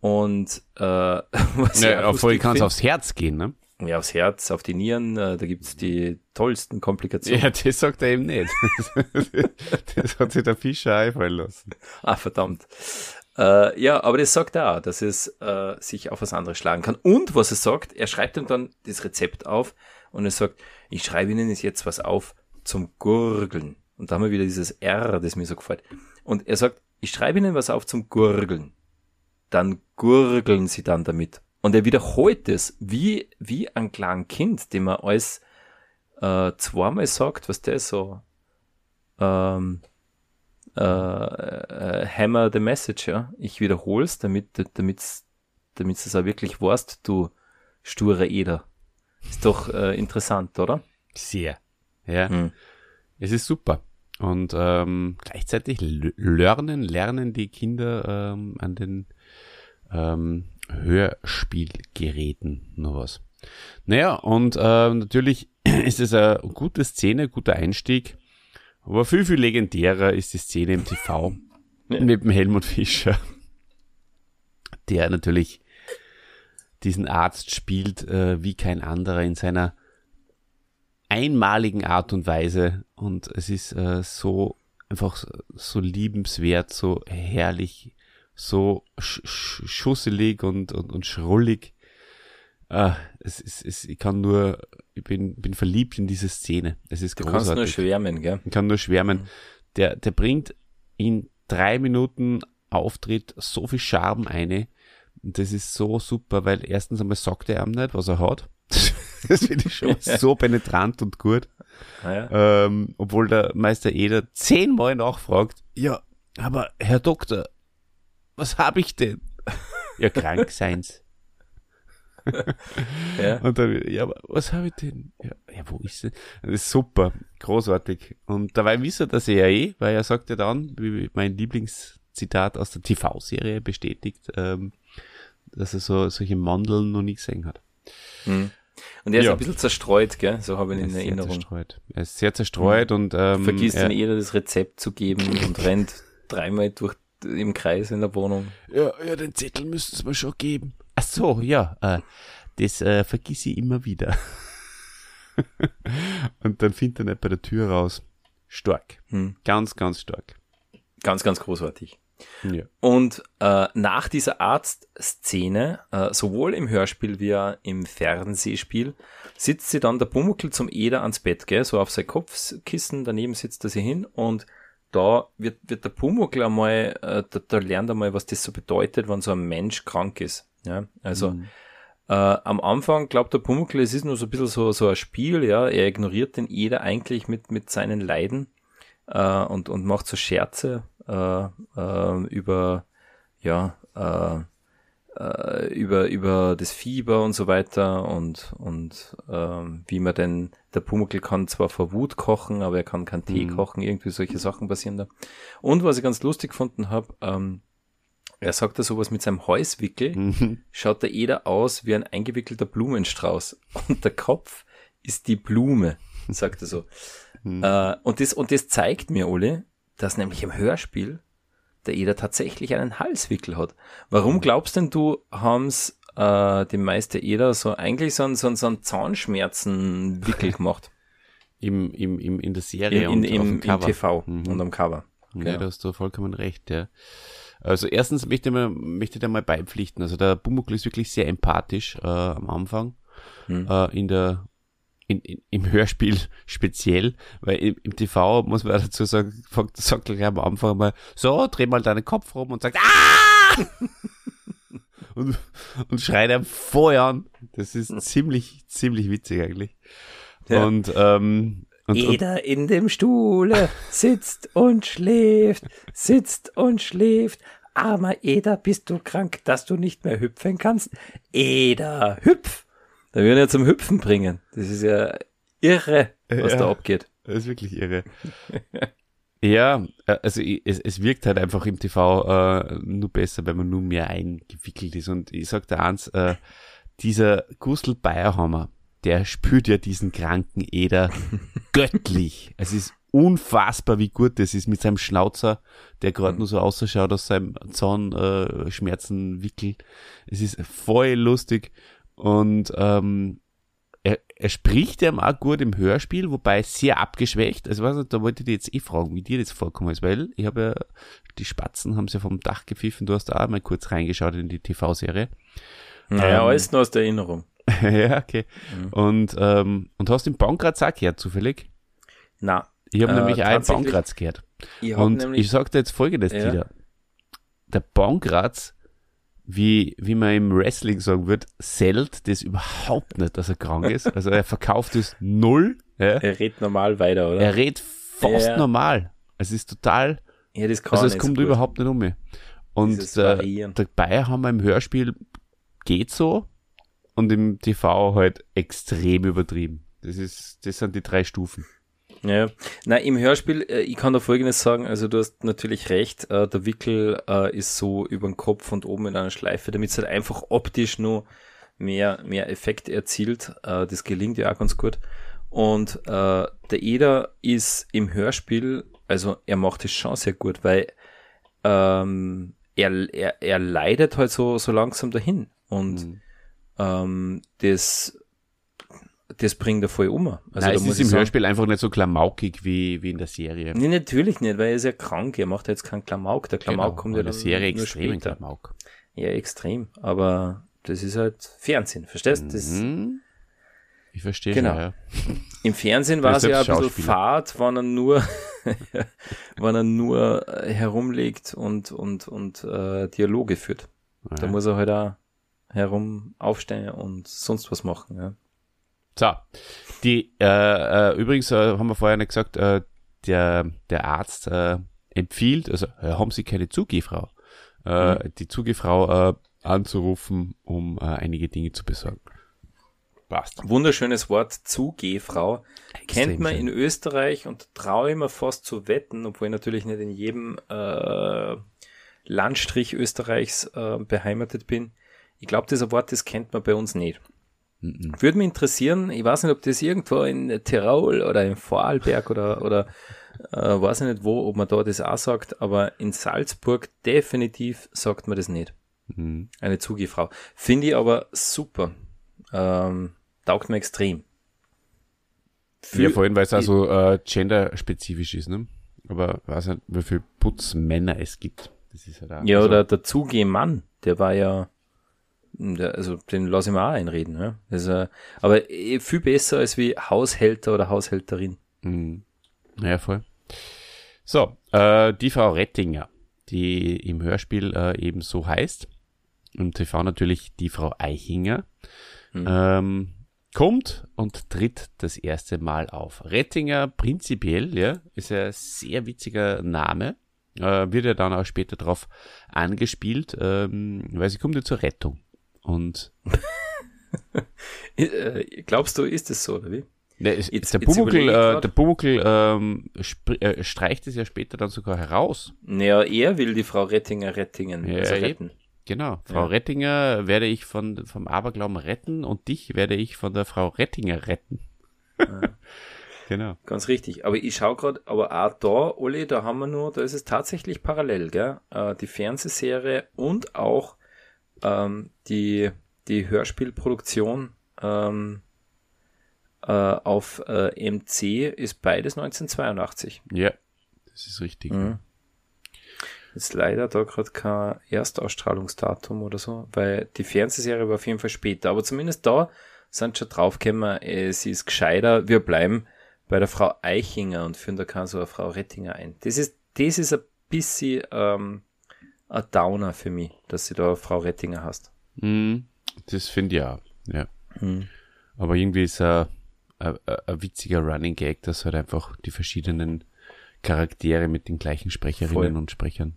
Und äh, was ja, obwohl kann es aufs Herz gehen, ne? Ja, aufs Herz, auf die Nieren, äh, da gibt's die tollsten Komplikationen. Ja, das sagt er eben nicht. das hat sich der Fischer einfallen lassen. Ah, verdammt. Äh, ja, aber das sagt er auch, dass es äh, sich auf was anderes schlagen kann. Und was er sagt, er schreibt ihm dann das Rezept auf und er sagt, ich schreibe Ihnen jetzt was auf zum Gurgeln. Und da haben wir wieder dieses R, das mir so gefällt. Und er sagt, ich schreibe Ihnen was auf zum Gurgeln. Dann gurgeln Sie dann damit. Und er wiederholt es wie, wie ein kleines Kind, dem er alles äh, zweimal sagt, was der so ähm, äh, äh, hammer the message, ja. Ich wiederhole es, damit damit damit es auch wirklich warst, du sture Eder. Ist doch äh, interessant, oder? Sehr. Ja. Hm. Es ist super. Und ähm, gleichzeitig lernen, lernen die Kinder ähm, an den ähm, Hörspielgeräten noch was. Naja, und äh, natürlich ist es eine gute Szene, guter Einstieg. Aber viel, viel legendärer ist die Szene im TV ja. mit dem Helmut Fischer, der natürlich diesen Arzt spielt äh, wie kein anderer in seiner einmaligen Art und Weise. Und es ist äh, so einfach so liebenswert, so herrlich, so sch schusselig und, und, und schrullig. Äh, es, es, es, ich kann nur, ich bin, bin verliebt in diese Szene. Es ist du großartig. kannst nur schwärmen, gell? Ich kann nur schwärmen. Mhm. Der, der bringt in drei Minuten Auftritt so viel Charme eine. Und das ist so super, weil erstens einmal sagt er ihm nicht, was er hat. das finde ich schon so penetrant und gut. Ah, ja. ähm, obwohl der Meister Eder zehnmal nachfragt, ja, aber Herr Doktor, was habe ich denn? ja, krank seins. Ja. Und dann, ja, aber was habe ich denn? Ja, ja, wo ist denn? Das ist super, großartig. Und dabei wisst er das ja eh, weil er sagt ja dann, wie mein Lieblingszitat aus der TV-Serie bestätigt, ähm, dass er so solche Mandeln noch nie gesehen hat. Mhm. Und er ist ja. ein bisschen zerstreut, gell? So habe ich ihn in Erinnerung. Zerstreut. Er ist sehr zerstreut mhm. und ähm, vergisst dann jeder das Rezept zu geben und rennt dreimal durch im Kreis in der Wohnung. Ja, ja, den Zettel müssten sie mir schon geben. Ach so, ja, äh, das äh, vergiss ich immer wieder. und dann findet er nicht bei der Tür raus. Stark. Hm. Ganz, ganz stark. Ganz, ganz großartig. Ja. Und äh, nach dieser Arztszene, äh, sowohl im Hörspiel wie im Fernsehspiel, sitzt sie dann der Pumuckl zum Eder ans Bett, gell, so auf sein Kopfkissen, daneben sitzt er sie hin und da wird, wird der Pumuckl einmal, äh, da, da lernt er mal, was das so bedeutet, wenn so ein Mensch krank ist. Ja, also mhm. äh, am Anfang glaubt der Pumuckl, es ist nur so ein bisschen so, so ein Spiel, ja, er ignoriert den Eder eigentlich mit, mit seinen Leiden äh, und, und macht so Scherze äh, äh, über, ja, äh, äh, über, über das Fieber und so weiter und, und ähm, wie man denn, der Pumuckl kann zwar vor Wut kochen, aber er kann keinen Tee mhm. kochen, irgendwie solche Sachen passieren da. Und was ich ganz lustig gefunden habe, ähm, er sagt da sowas mit seinem Häuswickel, mhm. schaut der Eder aus wie ein eingewickelter Blumenstrauß und der Kopf ist die Blume, sagt er so. Mhm. Äh, und, das, und das zeigt mir, Ole, dass nämlich im Hörspiel der Eder tatsächlich einen Halswickel hat. Warum glaubst denn du, haben's äh, die Meister Eder so eigentlich so einen, so einen, so einen Zahnschmerzenwickel gemacht? Im, im, im, in der Serie in, und im, im TV mhm. und am Cover. Genau. Ja, da hast du vollkommen recht, ja. Also erstens möchte ich mal, möchte ich da mal beipflichten. Also der Bumuckl ist wirklich sehr empathisch äh, am Anfang. Hm. Äh, in der in, in, im Hörspiel speziell, weil im, im, TV muss man dazu sagen, sagt gleich am Anfang mal, so, dreh mal deinen Kopf rum und sagt, ah! und, und schreit einem vorher an. Das ist ziemlich, ziemlich witzig eigentlich. Ja. Und, ähm, und, Jeder und, in dem Stuhle sitzt und schläft, sitzt und schläft. Armer Eder, bist du krank, dass du nicht mehr hüpfen kannst? Eder, hüpf! Da würden ja zum Hüpfen bringen. Das ist ja irre, was ja, da abgeht. Das ist wirklich irre. ja, äh, also es, es wirkt halt einfach im TV äh, nur besser, wenn man nur mehr eingewickelt ist. Und ich sag dir eins, äh, dieser Gustl Bayerhammer, der spürt ja diesen kranken Eder göttlich. Es ist unfassbar, wie gut das ist mit seinem Schnauzer, der gerade mhm. nur so ausschaut aus seinem Zahnschmerzenwickel. Äh, es ist voll lustig und ähm, er spricht ja auch gut im Hörspiel, wobei sehr abgeschwächt. Also weiß nicht, da wollte ich dir jetzt eh fragen, wie dir das vorkommen ist, weil ich habe ja, die Spatzen haben sie ja vom Dach gepfiffen, du hast da auch mal kurz reingeschaut in die TV-Serie. Naja, ähm, alles nur aus der Erinnerung. ja, okay. Mhm. Und, ähm, und hast den Bankratz auch gehört, zufällig? Na. Ich habe äh, nämlich auch einen Bankratz gehört. Ich und ich sag dir jetzt folgendes, ja. Dieter. Der Bankratz wie, wie man im Wrestling sagen wird, zählt das überhaupt nicht, dass er krank ist. Also er verkauft es null. Ja. Er redet normal weiter, oder? Er redet fast ja. normal. Es ist total. Ja, das kann also es kommt so überhaupt nicht um mich. Und äh, dabei haben wir im Hörspiel geht so und im TV halt extrem übertrieben. Das ist, das sind die drei Stufen. Ja, na im Hörspiel, äh, ich kann da Folgendes sagen, also du hast natürlich recht, äh, der Wickel äh, ist so über den Kopf und oben in einer Schleife, damit es halt einfach optisch nur mehr, mehr Effekt erzielt. Äh, das gelingt ja auch ganz gut. Und äh, der Eder ist im Hörspiel, also er macht es schon sehr gut, weil ähm, er, er, er leidet halt so, so langsam dahin. Und mhm. ähm, das das bringt er voll um. Also Nein, es ist im sagen, Hörspiel einfach nicht so klamaukig wie, wie in der Serie. Nee, natürlich nicht, weil er ist ja krank. Er macht jetzt keinen Klamauk. Der Klamauk genau, kommt ja in der Serie extrem Klamauk. Ja, extrem. Aber das ist halt Fernsehen, verstehst du? Mhm. Ich verstehe genau. ja. Im Fernsehen war es ja ein bisschen fad, wenn er nur, wenn er nur äh, herumlegt und, und, und äh, Dialoge führt. Ja. Da muss er halt auch herum aufstehen und sonst was machen. Ja. So, die, äh, äh, übrigens äh, haben wir vorher nicht gesagt, äh, der, der Arzt äh, empfiehlt, also äh, haben Sie keine Zugehfrau, äh, mhm. die Zugehfrau äh, anzurufen, um äh, einige Dinge zu besorgen. Passt. Wunderschönes Wort, Zugehfrau. Kennt man schön. in Österreich und traue ich mir fast zu wetten, obwohl ich natürlich nicht in jedem äh, Landstrich Österreichs äh, beheimatet bin. Ich glaube, dieser Wort, das kennt man bei uns nicht. Mhm. Würde mich interessieren, ich weiß nicht, ob das irgendwo in Tirol oder in Vorarlberg oder, oder äh, weiß ich nicht wo, ob man da das auch sagt, aber in Salzburg definitiv sagt man das nicht. Mhm. Eine Zugefrau. Finde ich aber super. Ähm, taugt mir extrem. Für, ja, vor allem, weil es also äh, genderspezifisch ist, ne? Aber weiß nicht, wie viele Putzmänner es gibt. Das ist halt auch, ja, also, oder der Zugehmann, der war ja also den lasse ich mir auch einreden. Ja? Also, aber eh viel besser als wie Haushälter oder Haushälterin. Mhm. Ja, voll. So, äh, die Frau Rettinger, die im Hörspiel äh, eben so heißt, im TV natürlich die Frau Eichinger, mhm. ähm, kommt und tritt das erste Mal auf. Rettinger prinzipiell, ja, ist ein sehr witziger Name. Äh, wird ja dann auch später darauf angespielt, ähm, weil sie kommt ja zur Rettung. Und äh, glaubst du, ist es so, oder wie? Ne, es, jetzt, der Pumuckl, äh, der Pumuckl ähm, äh, streicht es ja später dann sogar heraus. Naja, er will die Frau Rettinger rettingen, ja, also retten. Genau, Frau ja. Rettinger werde ich von, vom Aberglauben retten und dich werde ich von der Frau Rettinger retten. Ja. genau. Ganz richtig. Aber ich schaue gerade, aber auch da, Olli, da haben wir nur, da ist es tatsächlich parallel, gell? Äh, die Fernsehserie und auch ähm, die, die Hörspielproduktion ähm, äh, auf äh, MC ist beides 1982. Ja, das ist richtig. Mhm. Ist leider da gerade kein Erstausstrahlungsdatum oder so, weil die Fernsehserie war auf jeden Fall später. Aber zumindest da sind schon draufgekommen, es ist gescheiter, wir bleiben bei der Frau Eichinger und führen da keine so eine Frau Rettinger ein. Das ist, das ist ein bisschen ähm, ein Downer für mich, dass du da Frau Rettinger hast. Mm, das finde ich auch, ja. Mm. Aber irgendwie ist ein, ein, ein, witziger Running Gag, dass halt einfach die verschiedenen Charaktere mit den gleichen Sprecherinnen Voll. und Sprechern.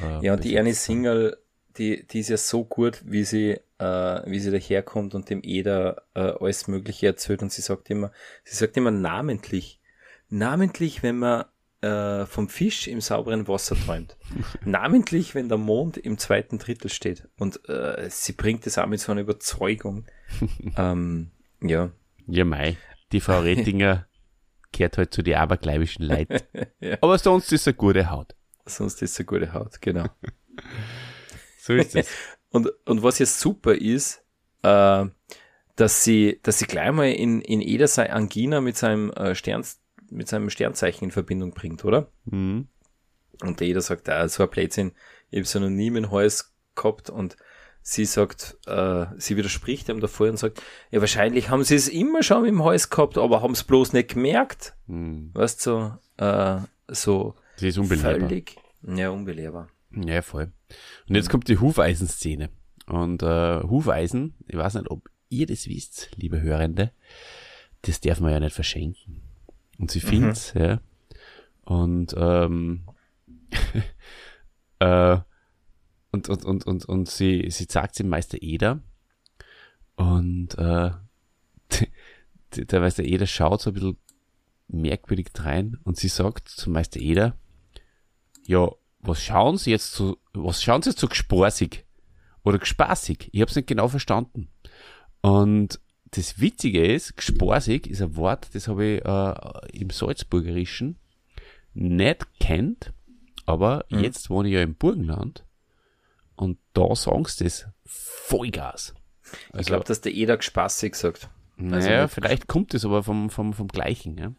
Äh, ja, und die Ernie Single, die, die ist ja so gut, wie sie, äh, wie sie daherkommt und dem Eder äh, alles Mögliche erzählt und sie sagt immer, sie sagt immer namentlich. Namentlich, wenn man äh, vom Fisch im sauberen Wasser träumt. Namentlich, wenn der Mond im zweiten Drittel steht. Und äh, sie bringt es auch mit so einer Überzeugung. ähm, ja. Ja, Mai. Die Frau Rettinger gehört halt zu den abergläubischen Leuten. ja. Aber sonst ist eine gute Haut. Sonst ist eine gute Haut, genau. so ist es. und, und was jetzt super ist, äh, dass sie, dass sie gleich mal in, in Eder sei Angina mit seinem äh, Stern, mit seinem Sternzeichen in Verbindung bringt, oder? Mhm. Und der Eder sagt, ah, so ein Blödsinn, ich habe so noch nie mit Hals gehabt und sie sagt, äh, sie widerspricht ihm davor und sagt, ja, wahrscheinlich haben sie es immer schon im Hals gehabt, aber haben es bloß nicht gemerkt. Mhm. Weißt du, so, äh, so Sie ist unbelehrbar. völlig, ja, unbelehrbar. Ja, voll. Und jetzt kommt die Hufeisenszene. Und äh, Hufeisen, ich weiß nicht, ob ihr das wisst, liebe Hörende, das darf man ja nicht verschenken. Und sie findet's, ja. Und ähm, äh, und, und, und, und, und sie, sie sagt dem Meister Eder und äh, der Meister Eder schaut so ein bisschen merkwürdig rein und sie sagt zum Meister Eder, ja, was schauen Sie jetzt so, was schauen Sie jetzt so gespaßig oder gespaßig? Ich hab's nicht genau verstanden. Und das Witzige ist, gespaßig ist ein Wort, das habe ich äh, im Salzburgerischen nicht kennt, aber Mhm. jetzt wohne ich ja im Burgenland und da sagen sie das Vollgas. Also, Ich glaube, dass der Eder spaßig sagt. also naja, vielleicht kommt es aber vom, vom, vom Gleichen. Ja?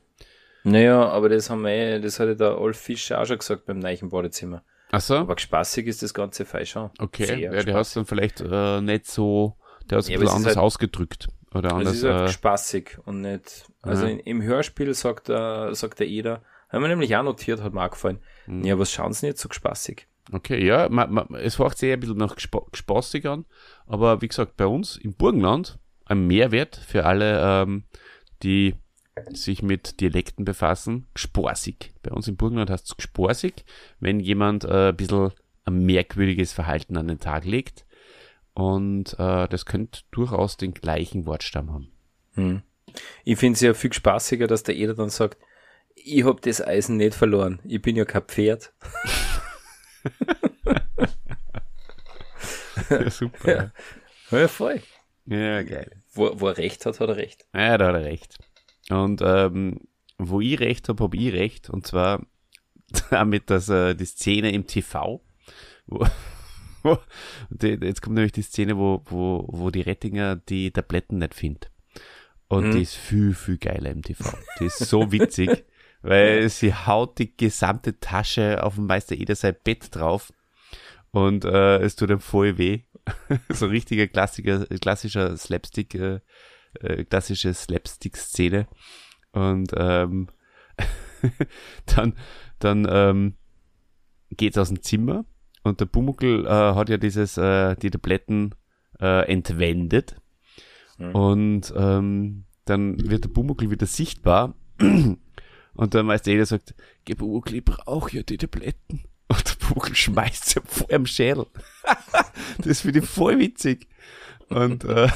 Naja, aber das haben wir, eh- das hatte der Olf Fischer auch schon gesagt beim neuen Badezimmer. Ach so, Aber spaßig ist das ganze falsch schon. okay. Sehr Ja, der hat spaßig. dann vielleicht äh, nicht so, der hat es Ja, anders halt- ausgedrückt. Oder Also anders. es ist halt äh, spaßig und nicht. Also Ja. in, im Hörspiel sagt der, sagt der Eder, haben wir nämlich auch notiert, hat mir auch gefallen. Mhm. Ja, was schauen sie nicht so spaßig? Okay, ja, ma, ma, es hört sich eher ein bisschen nach spaßig an, aber wie gesagt, bei uns im Burgenland ein Mehrwert für alle, ähm, die sich mit Dialekten befassen, gespaßig. Bei uns im Burgenland heißt es gespaßig, wenn jemand äh, ein bisschen ein merkwürdiges Verhalten an den Tag legt und äh, das könnte durchaus den gleichen Wortstamm haben. Hm. Ich finde es ja viel spaßiger, dass der Eder dann sagt, ich hab das Eisen nicht verloren, ich bin ja kein Pferd. Ja, super. Ja, voll. ja, geil. Wo, wo er recht hat, hat er recht. Ja, da hat er recht. Und ähm, wo ich recht habe, habe ich recht. Und zwar damit, dass äh, die Szene im TV, wo, wo die, jetzt kommt nämlich die Szene, wo, wo, wo die Rettinger die Tabletten nicht findet. Und Mhm. die ist viel, viel geiler im TV. Die ist so witzig, weil sie haut die gesamte Tasche auf dem Meister Eder sein Bett drauf und äh, es tut ihm voll weh. so ein richtiger Klassiker, klassischer Slapstick, äh, äh, klassische Slapstick-Szene. Und ähm, dann, dann ähm, geht's aus dem Zimmer und der Pumuckl äh, hat ja dieses, äh, die Tabletten äh, entwendet. Mhm. Und ähm, dann wird der Pumuckl wieder sichtbar. Und der Meister Eder sagt, geh Pumuckl, ich brauch ja die Tabletten. Und der Pumuckl schmeißt sie vor am Schädel. das finde ich voll witzig. Und, äh,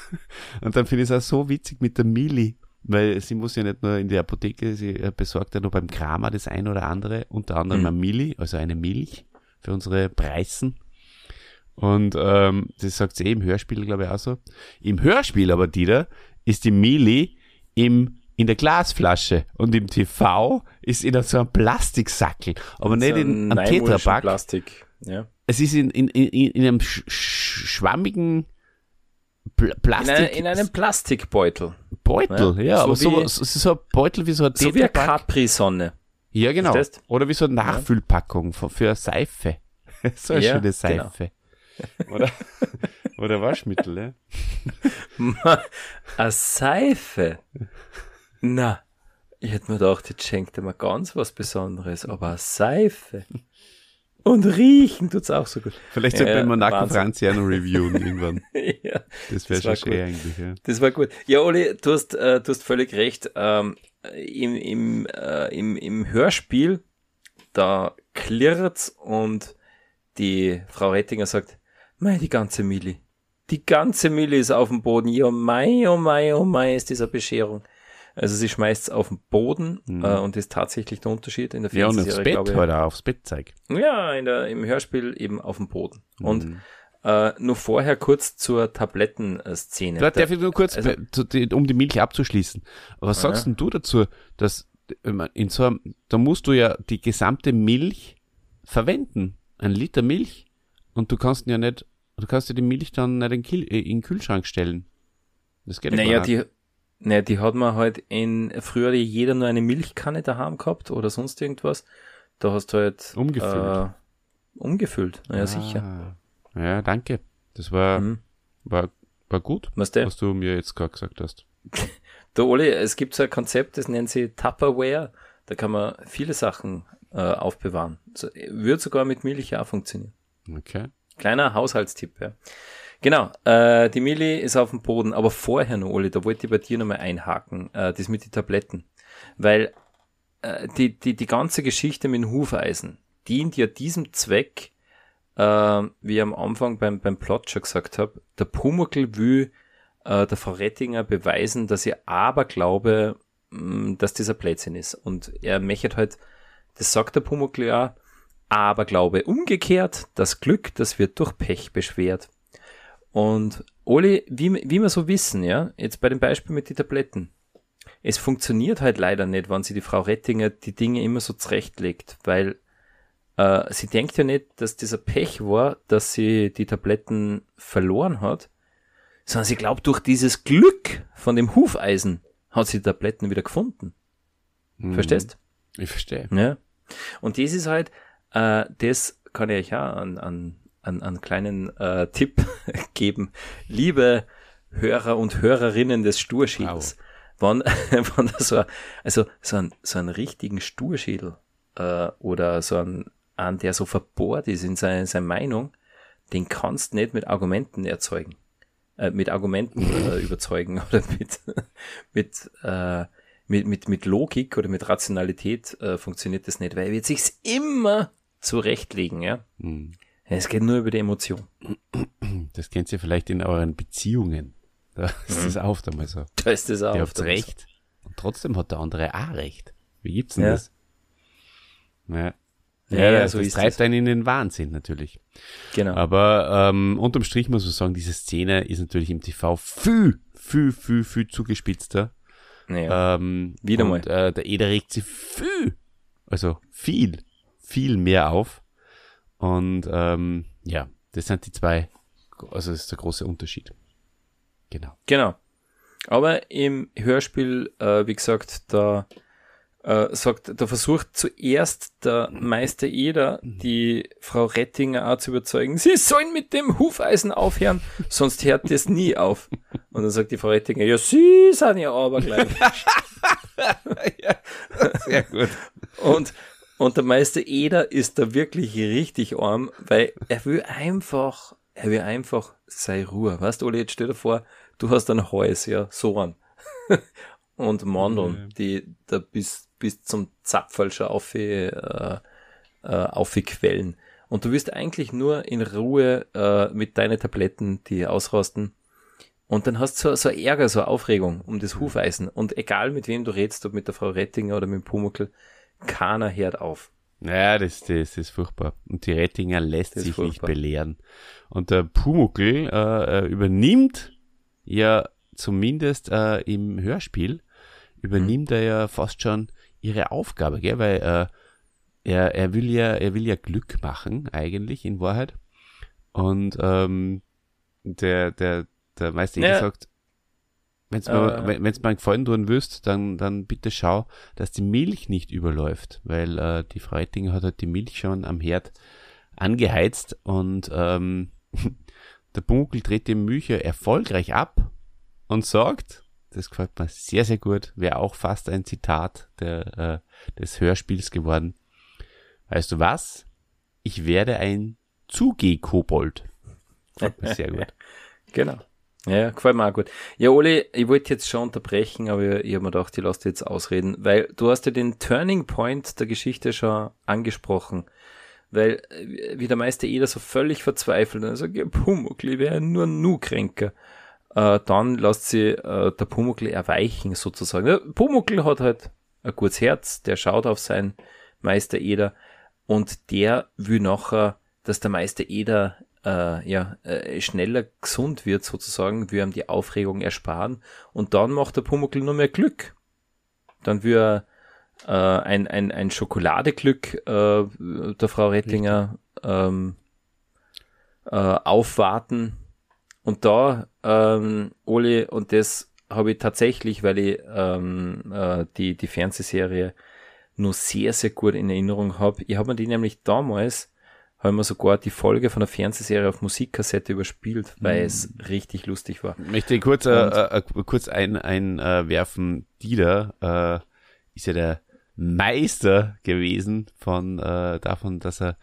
und dann finde ich es auch so witzig mit der Mili, weil sie muss ja nicht nur in die Apotheke, sie äh, besorgt ja nur beim Kramer das ein oder andere, unter anderem Mhm. eine Mili, also eine Milch für unsere Preisen. Und ähm, das sagt sie eh im Hörspiel, glaube ich, auch so. Im Hörspiel aber, Dieter, ist die Mili im, in der Glasflasche und im TV ist in so einem Plastiksackel, aber nicht in einem Tetrapack. Plastik. Ja. Es ist in, in, in, in einem sch sch schwammigen Pl In, Plastik einer, in einem Plastikbeutel. Beutel, ja, Ja, so aber so, wie- so, so ein Beutel wie so ein So wie eine Tetrapack. Capri-Sonne. Ja, genau. Oder wie so eine Nachfüllpackung für, für eine Seife. so eine Ja, schöne Seife. Oder, oder Waschmittel, ja. Eine Seife. Na, ich hätte mir gedacht, jetzt schenkt er mir ganz was Besonderes, aber eine Seife. Und riechen tut's auch so gut. Vielleicht sollten Ja, wir mal Nacken Wahnsinn. Franz ja noch reviewen irgendwann. ja, Das wäre schon schön eigentlich, ja. das war gut. Ja, Oli, du hast, äh, du hast völlig recht. Ähm, im, im, äh, im, Im Hörspiel, da klirrt's und die Frau Rettinger sagt, mei, die ganze Milli. Die ganze Milli ist auf dem Boden. Ja, mei, oh mei, oh mei, ist dieser Bescherung. Also sie schmeißt auf den Boden Mhm. äh, und das ist tatsächlich der Unterschied in der Ja, und aufs Fernsehserie, Bett glaube halt auch, aufs Bett zeig. Ja, in der, im Hörspiel eben auf dem Boden. Und Mhm. äh, nur vorher kurz zur Tablettenszene. Da Da- darf ich nur kurz, also- um die Milch abzuschließen. Was Ja. sagst denn du dazu, dass in so einem, da musst du ja die gesamte Milch verwenden. Ein Liter Milch. Und du kannst ja nicht, du kannst ja die Milch dann nicht in, Kiel, äh, den Kühlschrank stellen. Das geht naja, die, naja, die hat man halt in, früher jeder nur eine Milchkanne daheim gehabt oder sonst irgendwas. Da hast du halt, umgefüllt. Äh, umgefüllt, naja, ah. sicher. Ja, danke. Das war, Mhm. war, war gut, du? was du mir jetzt gerade gesagt hast. Der Oli, es gibt so ein Konzept, das nennt sie Tupperware. Da kann man viele Sachen äh, aufbewahren. So, wird sogar mit Milch auch funktionieren. Okay. Kleiner Haushaltstipp, ja. Genau, äh, die Milli ist auf dem Boden, aber vorher noch, Oli, da wollte ich bei dir nochmal einhaken, äh, das mit den Tabletten. Weil äh, die, die, die ganze Geschichte mit dem Hufeisen dient ja diesem Zweck, äh, wie ich am Anfang beim, beim Plot schon gesagt habe, der Pumuckl will äh, der Frau Rettinger beweisen, dass ihr aber glaube, mh, dass dieser Blödsinn ist. Und er möchte halt, das sagt der Pumuckl ja, aber glaube umgekehrt, das Glück, das wird durch Pech beschwert. Und Oli, wie, wie wir so wissen, ja, jetzt bei dem Beispiel mit den Tabletten, es funktioniert halt leider nicht, wenn sie die Frau Rettinger die Dinge immer so zurechtlegt, weil äh, sie denkt ja nicht, dass dieser Pech war, dass sie die Tabletten verloren hat, sondern sie glaubt, durch dieses Glück von dem Hufeisen hat sie die Tabletten wieder gefunden. Mhm. Verstehst? Ich verstehe. Ja. Und das ist halt, äh, das kann ich euch auch an, an, an, an kleinen äh, Tipp geben. Liebe Hörer und Hörerinnen des Sturschädels, wann, wann so, also so, ein, so einen richtigen Sturschädel äh, oder so ein, einen, der so verbohrt ist in seiner seine Meinung, den kannst nicht mit Argumenten erzeugen. Äh, mit Argumenten äh, überzeugen oder mit, mit, äh, mit, mit, mit Logik oder mit Rationalität äh, funktioniert das nicht, weil er wird sich's immer zurechtlegen, ja. Mhm. Es geht nur über die Emotion. Das kennt ihr vielleicht in euren Beziehungen. Da ist Mhm. das oft einmal so. Da ist das auch. Ihr habt recht. Und trotzdem hat der andere auch recht. Wie gibt's denn Ja. das? Ja. Ja, Ja, das so ist treibt das. einen in den Wahnsinn natürlich. Genau. Aber ähm, unterm Strich muss man sagen, diese Szene ist natürlich im TV viel, viel, viel, viel zugespitzter. Naja. Ähm, Wieder und, Äh, der Eder regt sich viel, also viel, viel mehr auf. Und ähm, ja, das sind die zwei, also das ist der große Unterschied. Genau. Genau. Aber im Hörspiel, äh, wie gesagt, da äh, sagt, da versucht zuerst der Meister Eder, die Frau Rettinger auch zu überzeugen, sie sollen mit dem Hufeisen aufhören, sonst hört das nie auf. Und dann sagt die Frau Rettinger, ja, sie sind ja aber gleich. Sehr gut. Und, und der Meister Eder ist da wirklich richtig arm, weil er will einfach, er will einfach sei Ruhe. Weißt du, Oli, jetzt stell dir vor, du hast ein Häus, ja, so an. und Mandeln, die da bis, bis zum Zapferl schon auf, äh, äh, aufquellen. Und du wirst eigentlich nur in Ruhe äh, mit deinen Tabletten, die ausrasten. Und dann hast du so, so Ärger, so Aufregung um das Hufeisen. Und egal mit wem du redest, ob mit der Frau Rettinger oder mit dem Pumuckl, keiner hört auf. Ja, das, das, das ist furchtbar. Und die Rettinger lässt sich nicht furchtbar. belehren. Und der Pumuckl äh, äh, übernimmt ja zumindest äh, im Hörspiel, übernimmt Mhm. er ja fast schon ihre Aufgabe, gell? weil äh, er, er will ja, er will ja Glück machen, eigentlich, in Wahrheit. Und ähm, der, der, der Meister ja. sagt, wenn's Äh. mir, wenn wenn's mir einen Gefallen tun willst, dann, dann bitte schau, dass die Milch nicht überläuft, weil äh, die Frau Ettinger hat halt die Milch schon am Herd angeheizt und ähm, der Bunkel dreht die Milch ja erfolgreich ab und sagt, das gefällt mir sehr, sehr gut, wäre auch fast ein Zitat der, äh, des Hörspiels geworden. Weißt du was? Ich werde ein Zugeh-Kobold. Gefällt mir sehr gut. Genau. Ja, gefällt mir auch gut. Ja, Oli, ich wollte jetzt schon unterbrechen, aber ich habe mir gedacht, ich lasse jetzt ausreden, weil du hast ja den Turning Point der Geschichte schon angesprochen. Weil, äh, wie der Meister Eder so völlig verzweifelt und sagt, ja, Pumuckl, ich wäre nur nu kränker. Äh, dann lässt sie äh, der Pumuckl erweichen, sozusagen. Ja, Pumuckl hat halt ein gutes Herz, der schaut auf seinen Meister Eder und der will nachher, dass der Meister Eder äh, ja, äh, schneller gesund wird sozusagen, will ihm die Aufregung ersparen und dann macht der Pumuckl nur mehr Glück. Dann will er äh, ein, ein, ein Schokoladeglück äh, der Frau Rettinger ähm, äh, aufwarten und da, ähm, Oli, und das habe ich tatsächlich, weil ich ähm, äh, die, die Fernsehserie nur sehr, sehr gut in Erinnerung habe. Ich habe mir die nämlich damals haben wir sogar die Folge von der Fernsehserie auf Musikkassette überspielt, weil mhm. es richtig lustig war. Ich möchte kurz, äh, äh, kurz ein, einwerfen, äh, Dieter äh, ist ja der Meister gewesen von äh, davon, dass er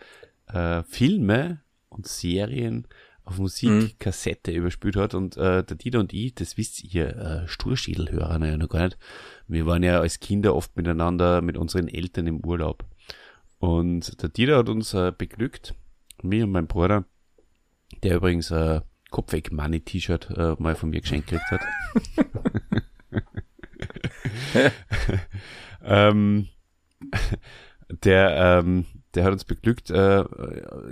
äh, Filme und Serien auf Musikkassette mhm. überspielt hat und äh, der Dieter und ich, das wisst ihr, äh, Sturschädelhörer ja noch gar nicht. Wir waren ja als Kinder oft miteinander mit unseren Eltern im Urlaub. Und der Dieter hat uns äh, beglückt, mir und mein Bruder, der übrigens äh, Kopfweg-Money-T-Shirt äh, mal von mir geschenkt gekriegt hat. ähm, der, ähm, der hat uns beglückt äh,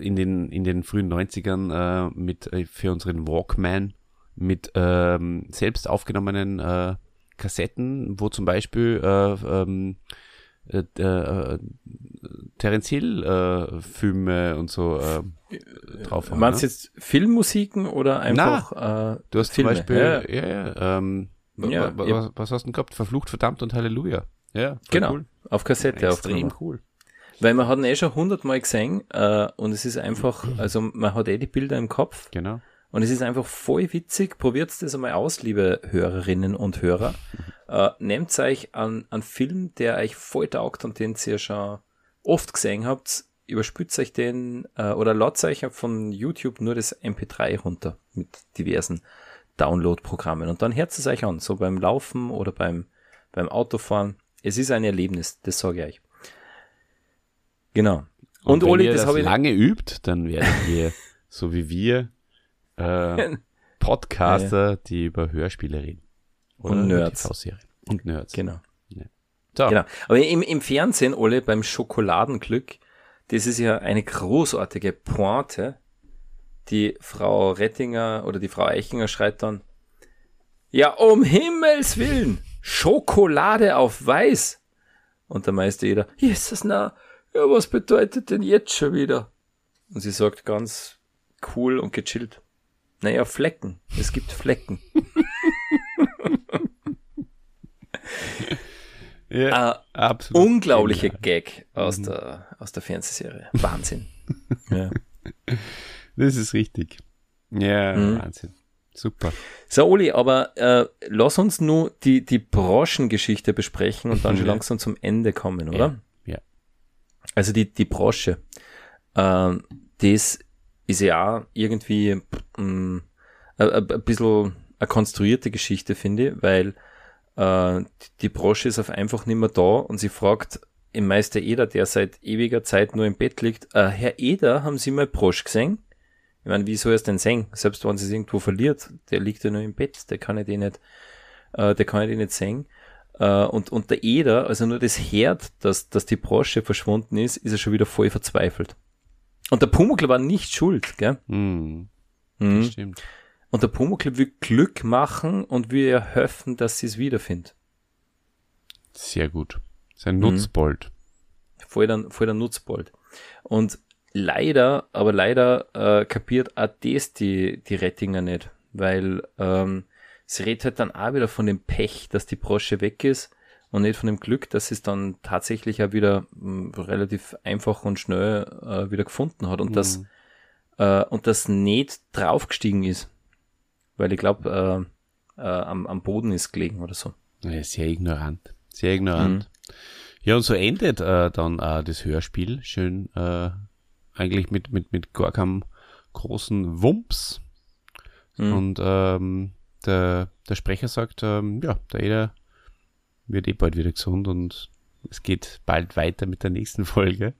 in, den, in den frühen 90ern äh, mit äh, für unseren Walkman mit ähm, selbst aufgenommenen Kassetten, wo zum Beispiel äh, äh, Terence Hill äh, Filme und so äh, drauf haben. Meinst du ne? jetzt Filmmusiken oder einfach Na, äh, Du hast Filme. zum Beispiel, ja, ja, ja, ähm, ja was, was, hast du denn gehabt? Verflucht, verdammt und Halleluja. Ja, genau. Cool. Auf Kassette Extrem cool. Weil man hat ihn eh schon hundertmal gesehen äh, und es ist einfach, also man hat eh die Bilder im Kopf. Genau. Und es ist einfach voll witzig. Probiert das einmal aus, liebe Hörerinnen und Hörer. Äh, nehmt euch an einen Film, der euch voll taugt und den ihr schon oft gesehen habt. Überspült euch den äh, oder ladet euch von YouTube nur das MP3 runter mit diversen Download-Programmen. Und dann hört es euch an, so beim Laufen oder beim, beim Autofahren. Es ist ein Erlebnis, das sage ich euch. Genau. Und, und wenn Oli, ihr das, das lange übt, dann werdet ihr, so wie wir, äh, Podcaster, ja. die über Hörspiele reden. Oder und Nerds. Und Nerds. Genau. Ja. So. Genau. Aber im, im Fernsehen, Ole, beim Schokoladenglück, das ist ja eine großartige Pointe. Die Frau Rettinger oder die Frau Eichinger schreit dann, ja, um Himmels Willen, Schokolade auf Weiß. Und der Meister jeder, Jesus, na, ja, was bedeutet denn jetzt schon wieder? Und sie sagt ganz cool und gechillt, naja, Flecken. Es gibt Flecken. ja, uh, absolut. Unglaubliche ja. Gag aus, mhm. der, aus der Fernsehserie. Wahnsinn. ja. Das ist richtig. Ja, mhm. Wahnsinn. Super. So, Oli, aber äh, lass uns nur die, die Branchengeschichte besprechen und dann schon langsam zum Ende kommen, oder? Ja. ja. Also die, die Brosche. Äh, das ist ja auch irgendwie ähm, ein, ein bisschen eine konstruierte Geschichte, finde ich, weil äh, die Brosche ist auf einfach nicht mehr da und sie fragt im Meister Eder, der seit ewiger Zeit nur im Bett liegt, äh, Herr Eder, haben Sie mal Brosch gesehen? Ich meine, wie soll er es denn sehen? Selbst wenn sie es irgendwo verliert, der liegt ja nur im Bett, der kann ja den nicht, äh, der kann ja den nicht sehen. Äh, und, und der Eder, also nur das Herd, dass, dass die Brosche verschwunden ist, ist er schon wieder voll verzweifelt. Und der Pumuckl war nicht schuld, gell? Mhm. Das stimmt. Und der Pumuckl will Glück machen und ihr hoffen, dass sie es wiederfindet. Sehr gut. Sein mhm. Nutzbold. Voll der, voll der Nutzbold. Und leider, aber leider äh, kapiert auch das die, die Rettinger nicht, weil ähm, sie redet halt dann auch wieder von dem Pech, dass die Brosche weg ist und nicht von dem Glück, dass es dann tatsächlich auch wieder mh, hm, relativ einfach und schnell äh, wieder gefunden hat und mhm. das äh, und das nicht draufgestiegen ist, weil ich glaube äh, äh, am, am Boden ist gelegen oder so. Ja, sehr ignorant, sehr ignorant. Mhm. Ja und so endet äh, dann äh, das Hörspiel schön äh, eigentlich mit mit mit gar keinem großen Wumps mhm. und ähm, der der Sprecher sagt ähm, ja der Eder wird eh bald wieder gesund und es geht bald weiter mit der nächsten Folge.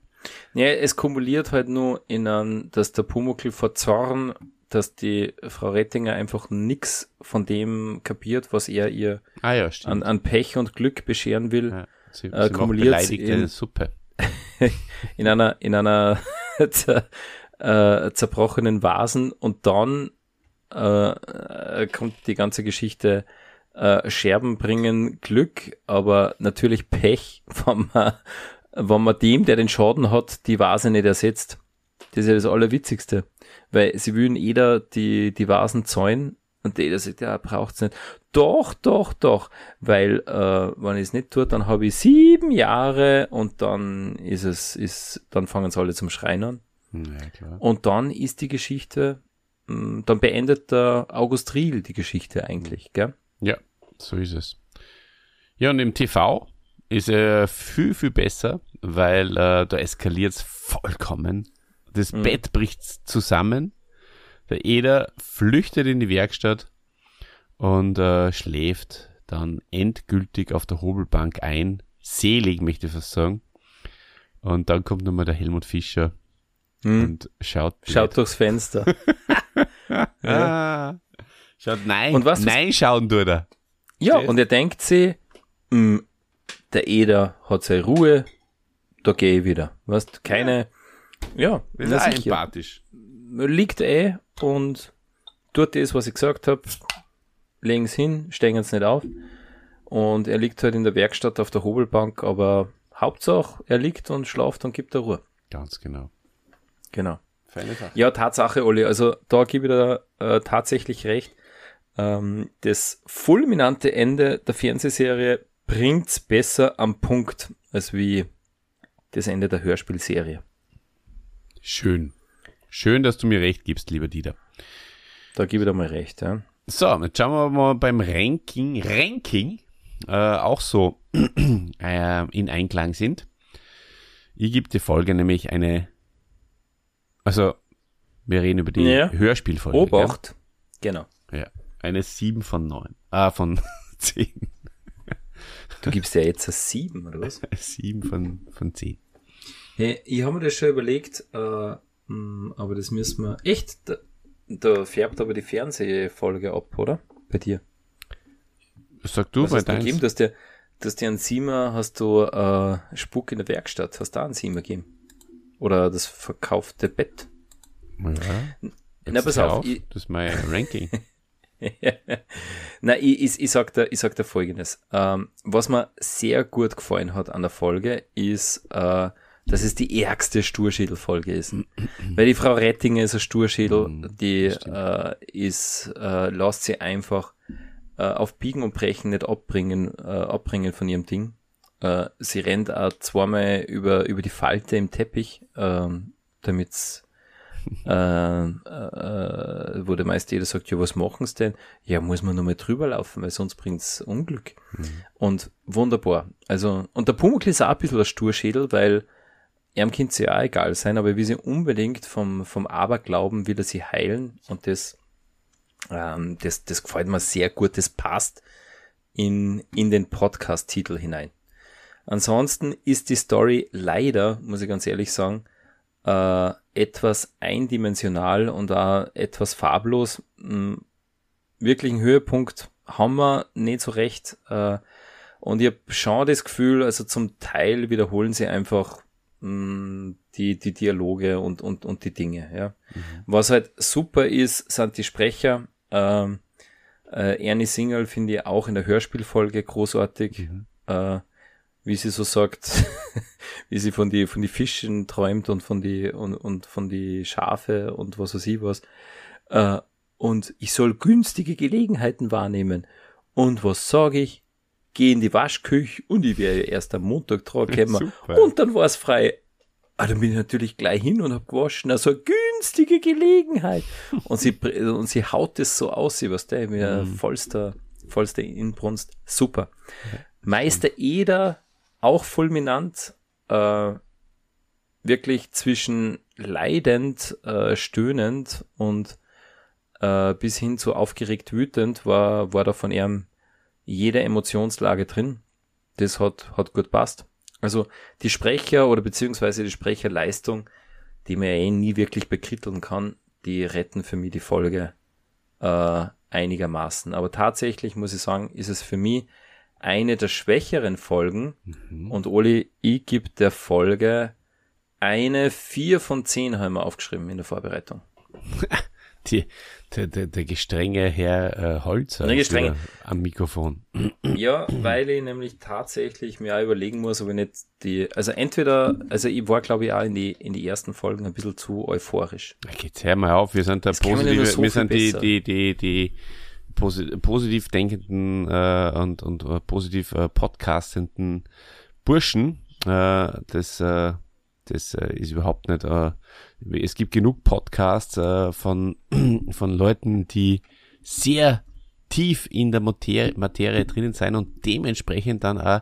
Ja, es kumuliert halt nur in einem, dass der Pumuckl vor Zorn, dass die Frau Rettinger einfach nix von dem kapiert, was er ihr ah, ja, an, an, Pech und Glück bescheren will, ja, sie, äh, kumuliert in, Suppe. in einer, in einer zer, äh, zerbrochenen Vasen und dann äh, kommt die ganze Geschichte äh, Scherben bringen Glück, aber natürlich Pech, wenn man, wenn man dem, der den Schaden hat, die Vase nicht ersetzt. Das ist ja das Allerwitzigste. Weil sie würden jeder die, die Vasen zäunen und jeder sagt, ja, braucht's nicht. Doch, doch, doch. Weil, äh, wenn ich es nicht tue, dann habe ich sieben Jahre und dann ist es, ist, dann fangen sie alle zum Schreien an. Ja. Und dann ist die Geschichte, mm, dann beendet der August Riel die Geschichte eigentlich, gell? Ja, so ist es. Ja, und im TV ist er viel, viel besser, weil äh, da eskaliert es vollkommen. Das mhm. Bett bricht zusammen. Der Eder flüchtet in die Werkstatt und äh, schläft dann endgültig auf der Hobelbank ein. Selig, möchte ich fast sagen. Und dann kommt nochmal der Helmut Fischer mhm. und schaut. Schaut durchs Fenster. ja. Schaut nein, und was nein schauen tut er. Ja, Stehst? und er denkt sich, mh, hm, der Eder hat seine Ruhe, da gehe ich wieder. Weißt, keine, ja, ist auch empathisch. Liegt eh und tut das, was ich gesagt habe, legen es hin, stehen es nicht auf. Und er liegt halt in der Werkstatt auf der Hobelbank, aber Hauptsache, er liegt und schlaft und gibt er Ruhe. Ganz genau. Genau. Ja, Tatsache, Olli. Also da gebe ich dir äh, tatsächlich recht. Ähm, das fulminante Ende der Fernsehserie bringt's besser am Punkt als wie das Ende der Hörspielserie. Schön. Schön, dass du mir recht gibst, lieber Dieter. Da gebe ich dir mal recht, ja. So, jetzt schauen wir mal beim Ranking, Ranking äh, auch so äh, in Einklang sind. Ich gebe die Folge nämlich eine, also wir reden über die ja. Hörspielfolge. Obacht. Ja? Genau. Ja, eine 7 von 9. Ah, von 10. Du gibst ja jetzt eine 7, oder was? 7 von, von 10. Hey, ich habe mir das schon überlegt, äh, hm, aber das müssen wir. Echt? Da, da färbt aber die Fernsehfolge ab, oder? Bei dir. Sag du, was bei deinem. gegeben, dass der, dass der einen Siemer hast du äh, Spuk in der Werkstatt, hast du da einen Siemer gegeben? Oder das verkaufte Bett? Ja. Na, pass auf. auf. Ich, das ist mein Ranking. Nein, ich, ich, ich, sag da, ich sag da folgendes. Ähm, was mir sehr gut gefallen hat an der Folge, ist, äh, dass es die ärgste Sturschädel-Folge ist. Weil die Frau Rettinger ist ein Sturschädel, mhm, die äh, ist, äh, lässt sie einfach äh, auf Biegen und Brechen nicht abbringen, äh, abbringen von ihrem Ding. Äh, sie rennt auch zweimal über, über die Falte im Teppich, äh, damit's äh, äh, wo der meiste jeder sagt, ja, was machen sie denn? Ja, muss man nochmal drüber laufen, weil sonst bringt's Unglück. Mhm. Und wunderbar. Also, und der Pumuckl ist auch ein bisschen ein Sturschädel, weil ihm könnte ja auch egal sein, aber wie sie unbedingt vom, vom Aberglauben will er sie heilen und das, ähm, das, das gefällt mir sehr gut, das passt in, in den Podcast-Titel hinein. Ansonsten ist die Story leider, muss ich ganz ehrlich sagen, äh, etwas eindimensional und auch etwas farblos. Hm, wirklich einen Höhepunkt haben wir nicht so recht. Äh, und ich habe schon das Gefühl, also zum Teil wiederholen sie einfach mh, hm, die, die Dialoge und, und, und die Dinge. Ja. Mhm. Was halt super ist, sind die Sprecher. Ähm, äh, Ernie Single finde ich auch in der Hörspielfolge großartig. Mhm. Äh, wie sie so sagt, wie sie von die, von die Fischen träumt und von die, und, und von die Schafe und was weiß ich was. Äh, und ich soll günstige Gelegenheiten wahrnehmen. Und was sage ich? Geh in die Waschküche und ich wäre erst am Montag dran gekommen. Und dann war es frei. Ah, dann bin ich natürlich gleich hin und hab gewaschen. Also günstige Gelegenheit. Und sie, und sie haut es so aus, sie was der mir mm. vollster, vollster Inbrunst. Super. Meister Eder auch fulminant, äh, wirklich zwischen leidend, äh, stöhnend und äh, bis hin zu aufgeregt wütend war, war da von ihm jede Emotionslage drin. Das hat, hat gut passt. Also die Sprecher oder beziehungsweise die Sprecherleistung, die man ja eh nie wirklich bekritteln kann, die retten für mich die Folge äh, einigermaßen. Aber tatsächlich muss ich sagen, ist es für mich eine der schwächeren Folgen. Mhm. Und Oli, ich gebe der Folge eine 4 von 10 haben wir aufgeschrieben in der Vorbereitung. die, der, der, der gestrenge Herr äh, Holzer Der am Mikrofon. Ja, weil ich nämlich tatsächlich mir auch überlegen muss, ob ich nicht die, also entweder, also ich war glaube ich auch in die, in die ersten Folgen ein bisschen zu euphorisch. Jetzt hör mal auf, wir sind da Das positive, so wir sind die, die, die, die posi positiv denkenden äh, und, und äh, positiv äh, podcastenden Burschen. Äh, das äh, das äh, ist überhaupt nicht. Äh, es gibt genug Podcasts äh, von, von Leuten, die sehr tief in der Materie, Materie drinnen sein und dementsprechend dann auch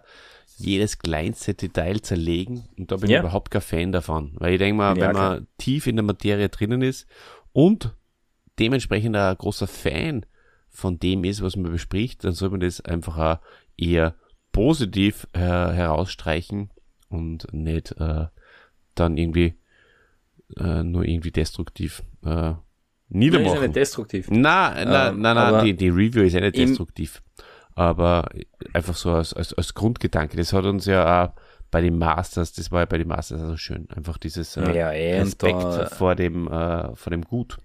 jedes kleinste Detail zerlegen. Und da bin Ja. ich überhaupt kein Fan davon. Weil ich denke mal, ich wenn auch man tief in der Materie drinnen ist und dementsprechend auch ein großer Fan von dem ist, was man bespricht, dann soll man das einfach auch eher positiv äh, herausstreichen und nicht äh, dann irgendwie äh, nur irgendwie destruktiv äh, Das ist ja niedermachen. nicht destruktiv. Na, na, Ähm, na, na, die, die Review ist ja nicht destruktiv. Aber einfach so als, als, als Grundgedanke. Das hat uns ja auch bei den Masters, das war ja bei den Masters also schön. Einfach dieses äh, Ja, eh, und Respekt da- vor dem, äh, vor dem Gut.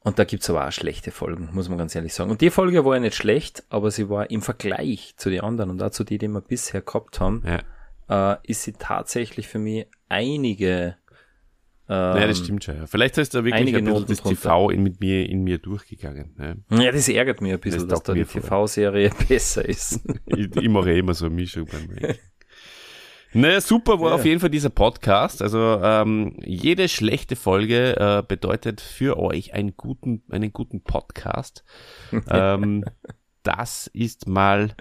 Und da gibt's aber auch schlechte Folgen, muss man ganz ehrlich sagen. Und die Folge war ja nicht schlecht, aber sie war im Vergleich zu den anderen und dazu die, die wir bisher gehabt haben, Ja. Äh, ist sie tatsächlich für mich einige. ja, das Ähm, stimmt schon. Ja. Vielleicht ist da wirklich ein bisschen das. TV in, mit mir, in mir durchgegangen. Ja. Ja, das ärgert mich ein bisschen, Das dass da die. TV-Serie besser ist. ich, ich mache eh immer so eine Mischung beim Ranking. Naja, super war Ja. auf jeden Fall dieser Podcast. Also ähm, jede schlechte Folge äh, bedeutet für euch einen guten, einen guten Podcast. ähm, das ist mal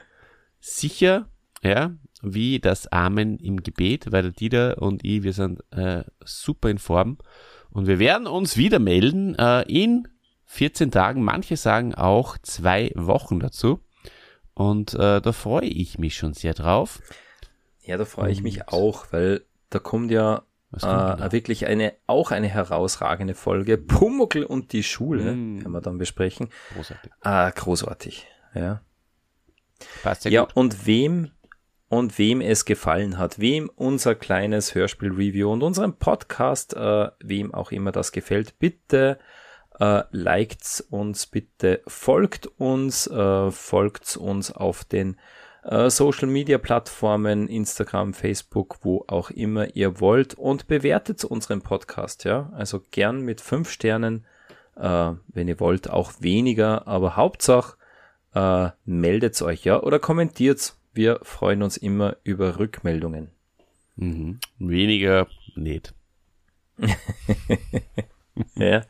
sicher, ja, wie das Amen im Gebet, weil der Dieter und ich, wir sind äh, super in Form. Und wir werden uns wieder melden äh, in 14 Tagen. Manche sagen auch zwei Wochen dazu. Und äh, da freue ich mich schon sehr drauf. Ja, da freue ich mich auch, weil da kommt ja äh, wirklich eine, auch eine herausragende Folge. Pumuckl und die Schule, Mm. werden wir dann besprechen. Großartig. Ah, großartig. Ja. Passt sehr Ja, gut. und wem und wem es gefallen hat, wem unser kleines Hörspiel-Review und unseren Podcast, äh, wem auch immer das gefällt, bitte äh, liked's uns, bitte folgt uns, äh, folgt uns auf den äh, Social Media Plattformen, Instagram, Facebook, wo auch immer ihr wollt und bewertet unseren Podcast, ja. Also gern mit fünf Sternen, äh, wenn ihr wollt, auch weniger, aber Hauptsache äh, meldet euch, ja, oder kommentiert's. Wir freuen uns immer über Rückmeldungen. Mhm. Weniger nicht. ja.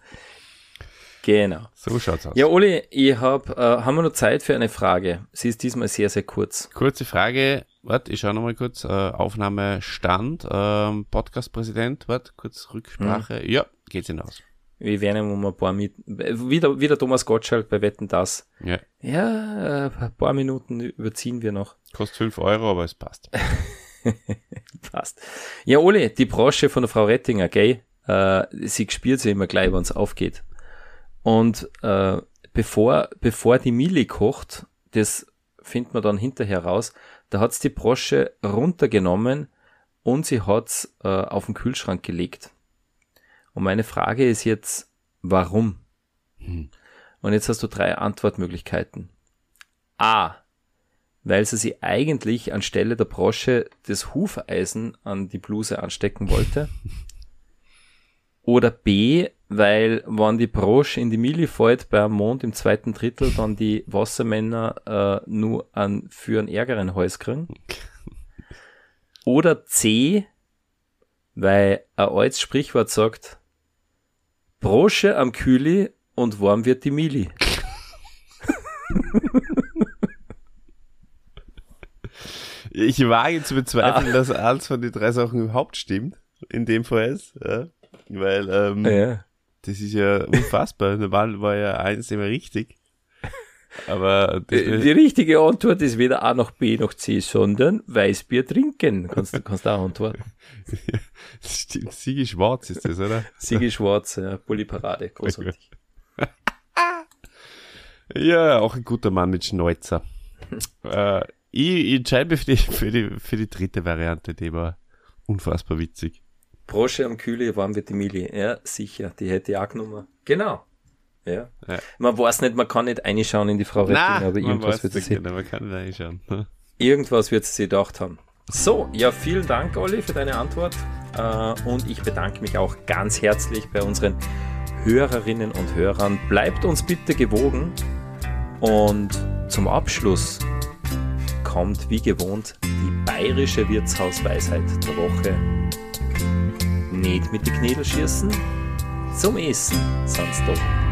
Genau. So schaut's aus. Ja, Uli, ich hab, äh, haben wir noch Zeit für eine Frage? Sie ist diesmal sehr, sehr kurz. Kurze Frage. Warte, ich schaue nochmal kurz. Äh, Aufnahmestand. Ähm, Podcast-Präsident. Warte, kurz Rücksprache. Hm. Ja, geht's hinaus. Wir werden um ein paar mit, wieder, wieder Thomas Gottschalk bei Wetten das. Ja, Ja, ein paar Minuten überziehen wir noch. kostet 5 Euro, aber es passt. Passt. Ja, Uli, die Brosche von der Frau Rettinger, gell? Äh, sie spielt sie immer gleich, wenn's aufgeht. Und äh, bevor, bevor die Mili kocht, das findet man dann hinterher raus, da hat's die Brosche runtergenommen und sie hat's äh, auf den Kühlschrank gelegt. Und meine Frage ist jetzt, warum? Hm. Und jetzt hast du drei Antwortmöglichkeiten. A. Weil sie sie eigentlich anstelle der Brosche das Hufeisen an die Bluse anstecken wollte. Oder B, weil wenn die Brosche in die Mili fällt beim Mond im zweiten Drittel, dann die Wassermänner äh, nur an, für einen ärgeren Hals kriegen. Oder C, weil ein altes Sprichwort sagt, Brosche am Kühli und warm wird die Mili. Ich wage zu bezweifeln, dass eins von den drei Sachen überhaupt stimmt. In dem Fall ist. Ja. Weil ähm, Ja. das ist ja unfassbar. Normal war ja eins immer richtig. Aber das, Die, die richtige Antwort ist weder A noch B noch C, sondern Weißbier trinken. Kannst du kannst auch antworten. das stimmt. Sigi Schwarz ist das, oder? Sigi Schwarz, ja, Bulli-Parade, großartig. Ja, auch ein guter Mann mit Schnäuzer. äh, ich, entscheide mich für die, für, die, für die dritte Variante, die war unfassbar witzig. Brosche am Kühli, warm wird die Mili. Ja, sicher, die hätte ich auch genommen. Genau. Ja. ja. Man weiß nicht, man kann nicht reinschauen in die Frau Retting, aber irgendwas wird sie. Man kann nicht reinschauen. Irgendwas wird sie gedacht haben. So, ja, vielen Dank, Olli, für deine Antwort. Äh, und ich bedanke mich auch ganz herzlich bei unseren Hörerinnen und Hörern. Bleibt uns bitte gewogen. Und zum Abschluss kommt wie gewohnt die bayerische Wirtshausweisheit der Woche. Nicht mit den Knädel schießen, zum Essen sonst doch.